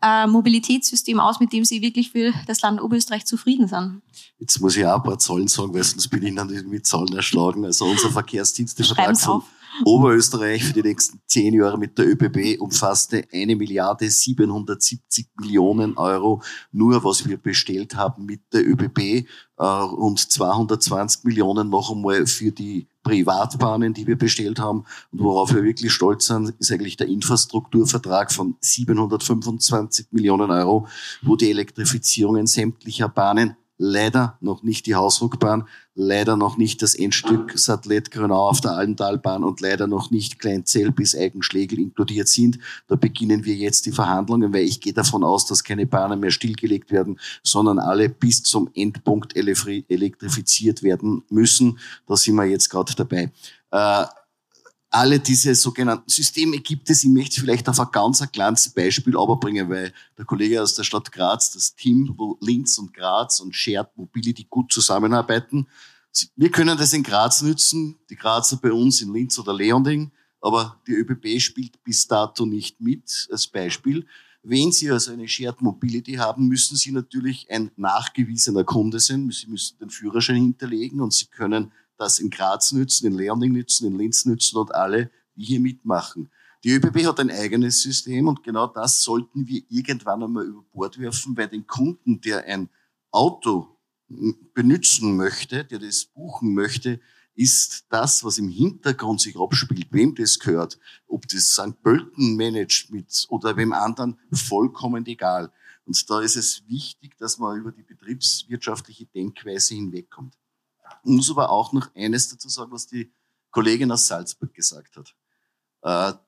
ein Mobilitätssystem aus, mit dem Sie wirklich für das Land Oberösterreich zufrieden sind? Jetzt muss ich auch ein paar Zahlen sagen, weil sonst bin ich dann mit Zahlen erschlagen. Also unser Verkehrsdienstevertrag von Oberösterreich für die nächsten zehn Jahre mit der ÖBB umfasste eine Milliarde 770 Millionen Euro, nur was wir bestellt haben mit der ÖBB äh, und 220 Millionen noch einmal für die Privatbahnen, die wir bestellt haben. Und worauf wir wirklich stolz sind, ist eigentlich der Infrastrukturvertrag von 725 Millionen Euro, wo die Elektrifizierungen sämtlicher Bahnen leider noch nicht die Hausruckbahn, leider noch nicht das Endstück Satellit Grönau auf der Allentalbahn und leider noch nicht Kleinzell bis Eigenschlegel inkludiert sind. Da beginnen wir jetzt die Verhandlungen, weil ich gehe davon aus, dass keine Bahnen mehr stillgelegt werden, sondern alle bis zum Endpunkt elektrifiziert werden müssen. Da sind wir jetzt gerade dabei. Äh, alle diese sogenannten Systeme gibt es. Ich möchte vielleicht auf ein ganz ein kleines Beispiel bringen, weil der Kollege aus der Stadt Graz, das Team, wo Linz und Graz und Shared Mobility gut zusammenarbeiten. Wir können das in Graz nützen, die Grazer bei uns in Linz oder Leonding. aber die ÖBB spielt bis dato nicht mit als Beispiel. Wenn Sie also eine Shared Mobility haben, müssen Sie natürlich ein nachgewiesener Kunde sein. Sie müssen den Führerschein hinterlegen und Sie können das in Graz nützen, in Leonding nützen, in Linz nützen und alle, die hier mitmachen. Die ÖBB hat ein eigenes System und genau das sollten wir irgendwann einmal über Bord werfen, weil den Kunden, der ein Auto benutzen möchte, der das buchen möchte, ist das, was im Hintergrund sich abspielt, wem das gehört, ob das St. Pölten managt mit oder wem anderen, vollkommen egal. Und da ist es wichtig, dass man über die betriebswirtschaftliche Denkweise hinwegkommt. Muss aber auch noch eines dazu sagen, was die Kollegin aus Salzburg gesagt hat. Äh,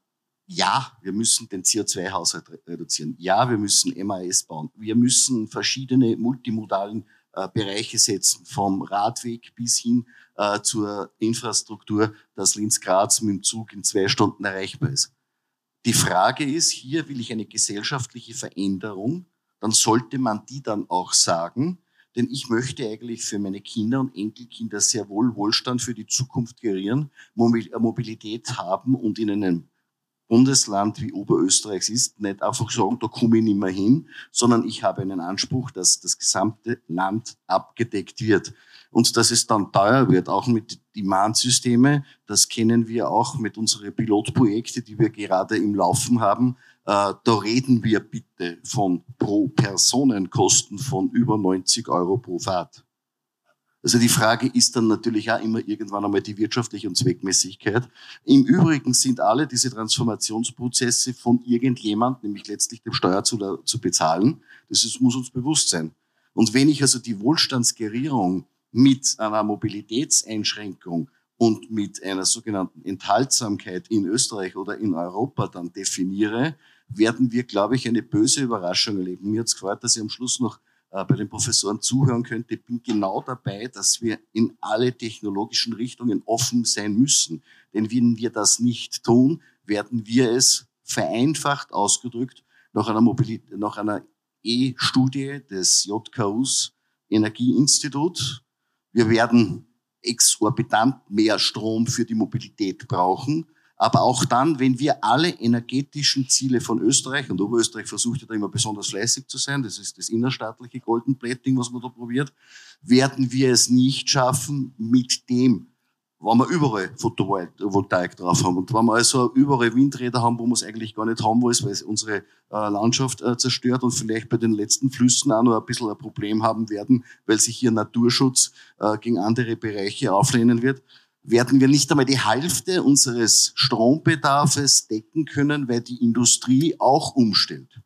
ja, wir müssen den CO2-Haushalt reduzieren. Ja, wir müssen MAS bauen. Wir müssen verschiedene multimodalen äh, Bereiche setzen, vom Radweg bis hin äh, zur Infrastruktur, dass Linz-Graz mit dem Zug in zwei Stunden erreichbar ist. Die Frage ist, hier will ich eine gesellschaftliche Veränderung, dann sollte man die dann auch sagen, denn ich möchte eigentlich für meine Kinder und Enkelkinder sehr wohl Wohlstand für die Zukunft gerieren, Mobilität haben und in einem Bundesland wie Oberösterreichs ist, nicht einfach sagen, da komme ich nicht mehr hin, sondern ich habe einen Anspruch, dass das gesamte Land abgedeckt wird. Und dass es dann teuer wird, auch mit Demand-Systeme, das kennen wir auch mit unseren Pilotprojekten, die wir gerade im Laufen haben. Äh, da reden wir bitte von pro Personenkosten von über 90 Euro pro Fahrt. Also die Frage ist dann natürlich auch immer irgendwann einmal die wirtschaftliche und Zweckmäßigkeit. Im Übrigen sind alle diese Transformationsprozesse von irgendjemand, nämlich letztlich dem Steuerzahler, zu bezahlen. Das ist, muss uns bewusst sein. Und wenn ich also die Wohlstandsgerierung mit einer Mobilitätseinschränkung und mit einer sogenannten Enthaltsamkeit in Österreich oder in Europa dann definiere, werden wir, glaube ich, eine böse Überraschung erleben. Mir hat es gefreut, dass ich am Schluss noch äh, bei den Professoren zuhören könnte, bin genau dabei, dass wir in alle technologischen Richtungen offen sein müssen. Denn wenn wir das nicht tun, werden wir es vereinfacht ausgedrückt nach einer, Mobilität, nach einer E-Studie des JKUs Energieinstitut. Wir werden exorbitant mehr Strom für die Mobilität brauchen. Aber auch dann, wenn wir alle energetischen Ziele von Österreich, und Oberösterreich versucht ja da immer besonders fleißig zu sein, das ist das innerstaatliche Golden Plating, was man da probiert, werden wir es nicht schaffen, mit dem, wenn wir überall Photovoltaik drauf haben. Und wenn wir also überall Windräder haben, wo wir es eigentlich gar nicht haben wollen, weil es unsere äh, Landschaft äh, zerstört und vielleicht bei den letzten Flüssen auch noch ein bisschen ein Problem haben werden, weil sich hier Naturschutz äh, gegen andere Bereiche auflehnen wird, werden wir nicht einmal die Hälfte unseres Strombedarfs decken können, weil die Industrie auch umstellt.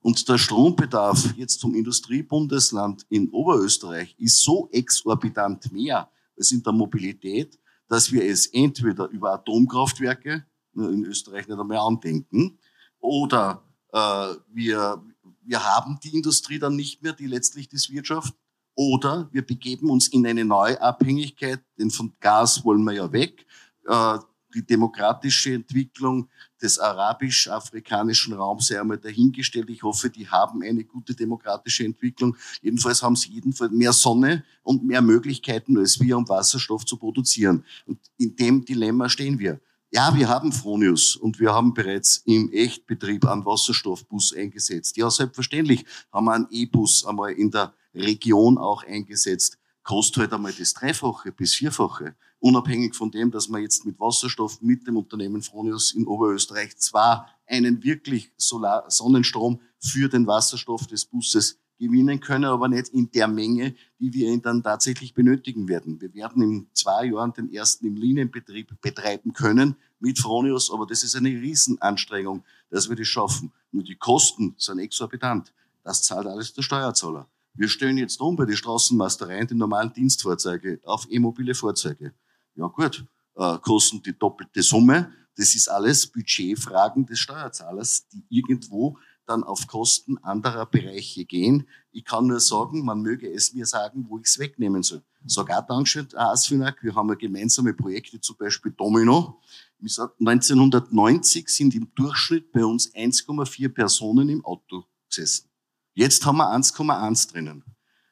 Und der Strombedarf jetzt zum Industriebundesland in Oberösterreich ist so exorbitant mehr als in der Mobilität, dass wir es entweder über Atomkraftwerke in Österreich nicht einmal andenken oder äh, wir, wir haben die Industrie dann nicht mehr, die letztlich das Wirtschaft oder wir begeben uns in eine neue Abhängigkeit, denn von Gas wollen wir ja weg. Äh, die demokratische Entwicklung des arabisch-afrikanischen Raums sei einmal dahingestellt. Ich hoffe, die haben eine gute demokratische Entwicklung. Jedenfalls haben sie jedenfalls mehr Sonne und mehr Möglichkeiten als wir, um Wasserstoff zu produzieren. Und in dem Dilemma stehen wir. Ja, wir haben Fronius und wir haben bereits im Echtbetrieb einen Wasserstoffbus eingesetzt. Ja, selbstverständlich haben wir einen E-Bus einmal in der Region auch eingesetzt, kostet halt einmal das Dreifache bis Vierfache. Unabhängig von dem, dass man jetzt mit Wasserstoff mit dem Unternehmen Fronius in Oberösterreich zwar einen wirklich Solar Sonnenstrom für den Wasserstoff des Busses gewinnen können, aber nicht in der Menge, die wir ihn dann tatsächlich benötigen werden. Wir werden in zwei Jahren den ersten im Linienbetrieb betreiben können mit Fronius, aber das ist eine Riesenanstrengung, dass wir das schaffen. Nur die Kosten sind exorbitant. Das zahlt alles der Steuerzahler. Wir stellen jetzt um bei den Straßenmastereien die normalen Dienstfahrzeuge auf e-mobile Fahrzeuge. Ja gut, äh, kosten die doppelte Summe. Das ist alles Budgetfragen des Steuerzahlers, die irgendwo dann auf Kosten anderer Bereiche gehen. Ich kann nur sagen, man möge es mir sagen, wo ich es wegnehmen soll. Auch Dankeschön, Asfinag. Wir haben ja gemeinsame Projekte, zum Beispiel Domino. Ich sag, 1990 sind im Durchschnitt bei uns 1,4 Personen im Auto gesessen. Jetzt haben wir 1,1 drinnen.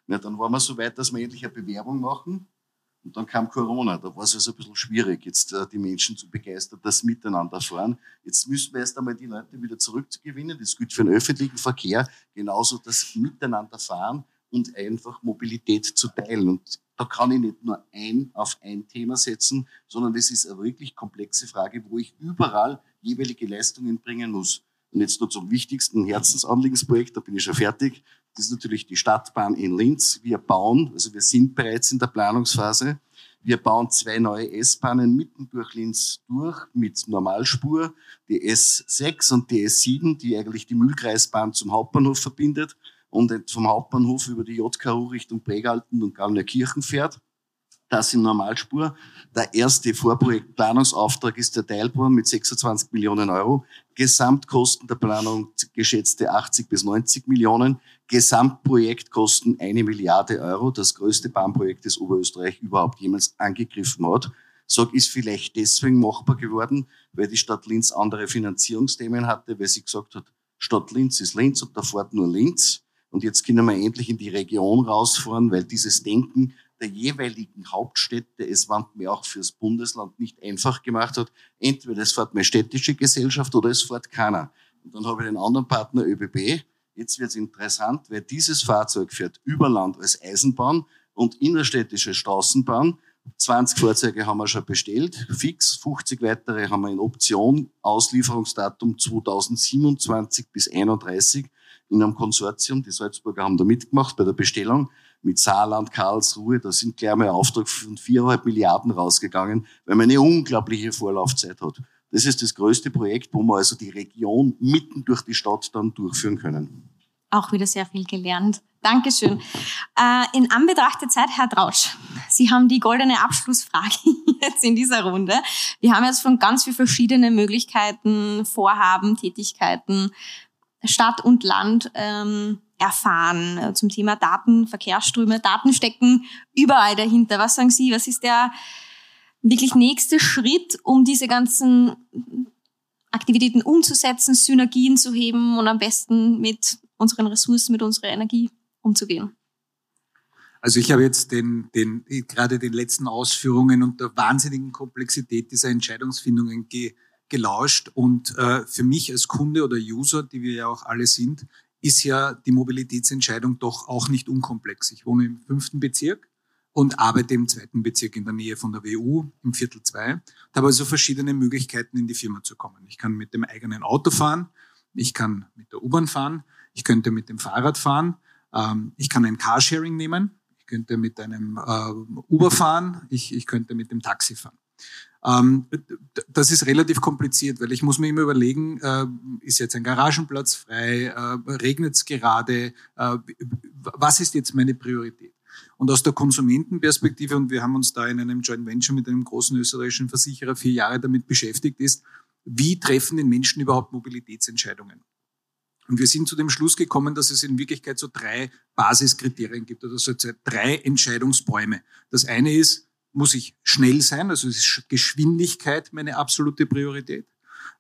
Ja, dann waren wir so weit, dass wir endlich eine Bewerbung machen. Und dann kam Corona, da war es also ein bisschen schwierig, jetzt äh, die Menschen zu begeistern, dass miteinander fahren. Jetzt müssen wir erst einmal die Leute wieder zurückgewinnen. Das gilt für den öffentlichen Verkehr, genauso das Miteinander fahren und einfach Mobilität zu teilen. Und da kann ich nicht nur ein auf ein Thema setzen, sondern das ist eine wirklich komplexe Frage, wo ich überall jeweilige Leistungen bringen muss. Und jetzt nur zum wichtigsten Herzensanliegensprojekt, da bin ich schon fertig. Das ist natürlich die Stadtbahn in Linz. Wir bauen, also wir sind bereits in der Planungsphase. Wir bauen zwei neue S-Bahnen mitten durch Linz durch mit Normalspur, die S6 und die S7, die eigentlich die Mühlkreisbahn zum Hauptbahnhof verbindet und vom Hauptbahnhof über die JKU Richtung Bregalten und Gallnerkirchen fährt. Das in Normalspur. Der erste Vorprojektplanungsauftrag ist der Teilbau mit 26 Millionen Euro. Gesamtkosten der Planung geschätzte 80 bis 90 Millionen. Gesamtprojektkosten eine Milliarde Euro. Das größte Bahnprojekt, das Oberösterreich überhaupt jemals angegriffen hat. Sag, ist vielleicht deswegen machbar geworden, weil die Stadt Linz andere Finanzierungsthemen hatte, weil sie gesagt hat, Stadt Linz ist Linz und da fährt nur Linz. Und jetzt können wir endlich in die Region rausfahren, weil dieses Denken der jeweiligen Hauptstädte es mir auch fürs Bundesland nicht einfach gemacht hat. Entweder es fährt meine städtische Gesellschaft oder es fährt keiner. Und dann habe ich den anderen Partner ÖBB. Jetzt wird es interessant, weil dieses Fahrzeug fährt über Land als Eisenbahn und innerstädtische Straßenbahn. 20 Fahrzeuge haben wir schon bestellt, fix, 50 weitere haben wir in Option, Auslieferungsdatum 2027 bis 31 in einem Konsortium. Die Salzburger haben da mitgemacht bei der Bestellung mit Saarland, Karlsruhe. Da sind gleich mal Auftrag von viereinhalb Milliarden rausgegangen, weil man eine unglaubliche Vorlaufzeit hat. Das ist das größte Projekt, wo wir also die Region mitten durch die Stadt dann durchführen können. Auch wieder sehr viel gelernt. Dankeschön. Äh, in Anbetracht der Zeit, Herr Drautsch, Sie haben die goldene Abschlussfrage jetzt in dieser Runde. Wir haben jetzt von ganz vielen verschiedenen Möglichkeiten, Vorhaben, Tätigkeiten Stadt und Land ähm, erfahren äh, zum Thema Daten, Verkehrsströme. Daten stecken überall dahinter. Was sagen Sie? Was ist der wirklich nächste Schritt, um diese ganzen Aktivitäten umzusetzen, Synergien zu heben und am besten mit unseren Ressourcen, mit unserer Energie umzugehen? Also ich habe jetzt den, den, gerade den letzten Ausführungen und der wahnsinnigen Komplexität dieser Entscheidungsfindungen ge, gelauscht und äh, für mich als Kunde oder User, die wir ja auch alle sind, ist ja die Mobilitätsentscheidung doch auch nicht unkomplex. Ich wohne im fünften Bezirk und arbeite im zweiten Bezirk in der Nähe von der WU im Viertel 2. habe also verschiedene Möglichkeiten, in die Firma zu kommen. Ich kann mit dem eigenen Auto fahren, ich kann mit der U-Bahn fahren, ich könnte mit dem Fahrrad fahren, ähm, ich kann ein Carsharing nehmen, ich könnte mit einem äh, Uber fahren, ich, ich könnte mit dem Taxi fahren. Ähm, das ist relativ kompliziert, weil ich muss mir immer überlegen, äh, ist jetzt ein Garagenplatz frei, äh, regnet es gerade, äh, was ist jetzt meine Priorität? Und aus der Konsumentenperspektive, und wir haben uns da in einem Joint Venture mit einem großen österreichischen Versicherer vier Jahre damit beschäftigt, ist, wie treffen den Menschen überhaupt Mobilitätsentscheidungen? Und wir sind zu dem Schluss gekommen, dass es in Wirklichkeit so drei Basiskriterien gibt, oder so drei Entscheidungsbäume. Das eine ist, muss ich schnell sein, also ist Geschwindigkeit meine absolute Priorität.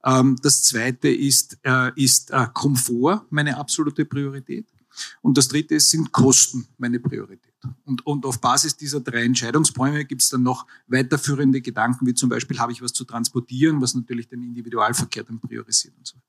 Ähm, das zweite ist, äh, ist äh, Komfort meine absolute Priorität. Und das dritte sind Kosten meine Priorität. Und, und auf Basis dieser drei Entscheidungsbäume gibt es dann noch weiterführende Gedanken, wie zum Beispiel, habe ich was zu transportieren, was natürlich den Individualverkehr dann priorisiert und so weiter.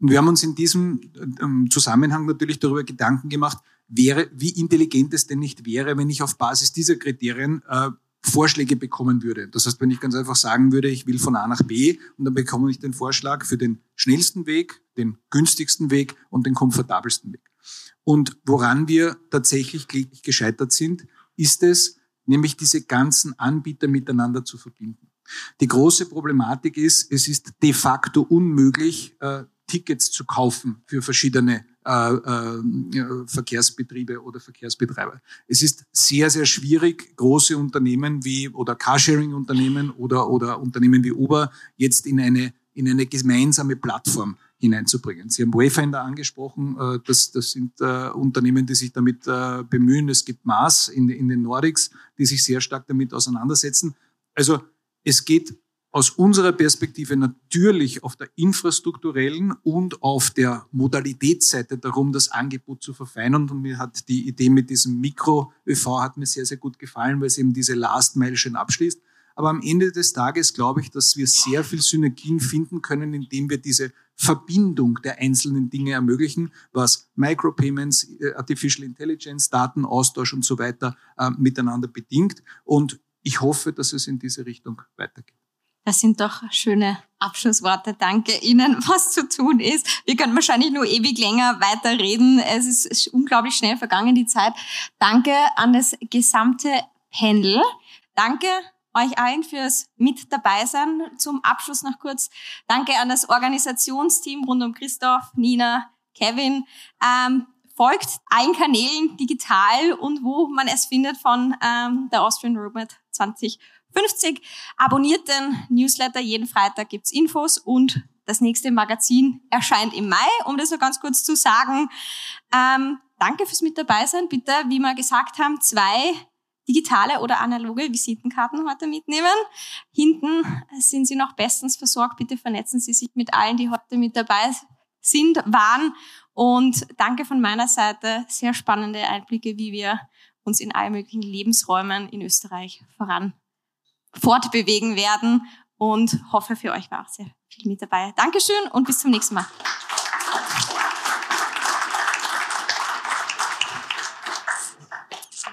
Und wir haben uns in diesem ähm, Zusammenhang natürlich darüber Gedanken gemacht, wäre, wie intelligent es denn nicht wäre, wenn ich auf Basis dieser Kriterien äh, Vorschläge bekommen würde. Das heißt, wenn ich ganz einfach sagen würde, ich will von A nach B und dann bekomme ich den Vorschlag für den schnellsten Weg, den günstigsten Weg und den komfortabelsten Weg. Und woran wir tatsächlich gescheitert sind, ist es, nämlich diese ganzen Anbieter miteinander zu verbinden. Die große Problematik ist, es ist de facto unmöglich, äh, Tickets zu kaufen für verschiedene Verkehrsbetriebe oder Verkehrsbetreiber. Es ist sehr, sehr schwierig, große Unternehmen wie oder Carsharing-Unternehmen oder, oder Unternehmen wie Uber jetzt in eine, in eine gemeinsame Plattform hineinzubringen. Sie haben Wayfinder angesprochen, äh, das, das sind äh, Unternehmen, die sich damit äh, bemühen. Es gibt Mars in, in den Nordics, die sich sehr stark damit auseinandersetzen. Also es geht aus unserer Perspektive natürlich auf der infrastrukturellen und auf der Modalitätsseite darum, das Angebot zu verfeinern. Und mir hat die Idee mit diesem Mikro-ÖV hat mir sehr, sehr gut gefallen, weil es eben diese Last Mile schön abschließt. Aber am Ende des Tages glaube ich, dass wir sehr viel Synergien finden können, indem wir diese Verbindung der einzelnen Dinge ermöglichen, was Micropayments, äh, Artificial Intelligence, Datenaustausch und so weiter äh, miteinander bedingt. Und ich hoffe, dass es in diese Richtung weitergeht. Das sind doch schöne Abschlussworte. Danke Ihnen, was zu tun ist. Wir können wahrscheinlich nur ewig länger weiterreden. Es ist unglaublich schnell vergangen, die Zeit. Danke an das gesamte Panel. Danke euch allen fürs Mit dabei sein. Zum Abschluss noch kurz Danke an das Organisationsteam rund um Christoph, Nina, Kevin. Ähm, folgt allen Kanälen digital und wo man es findet von ähm, der Austrian Roadmap 20 50. Abonniert den Newsletter, jeden Freitag gibt's Infos und das nächste Magazin erscheint im Mai, um das noch ganz kurz zu sagen. Ähm, danke fürs Mit dabei sein. Bitte, wie wir gesagt haben, zwei digitale oder analoge Visitenkarten heute mitnehmen. Hinten sind Sie noch bestens versorgt. Bitte vernetzen Sie sich mit allen, die heute mit dabei sind, waren. Und danke von meiner Seite. Sehr spannende Einblicke, wie wir uns in allen möglichen Lebensräumen in Österreich voran fortbewegen werden und hoffe, für euch war auch sehr viel mit dabei. Dankeschön und bis zum nächsten Mal.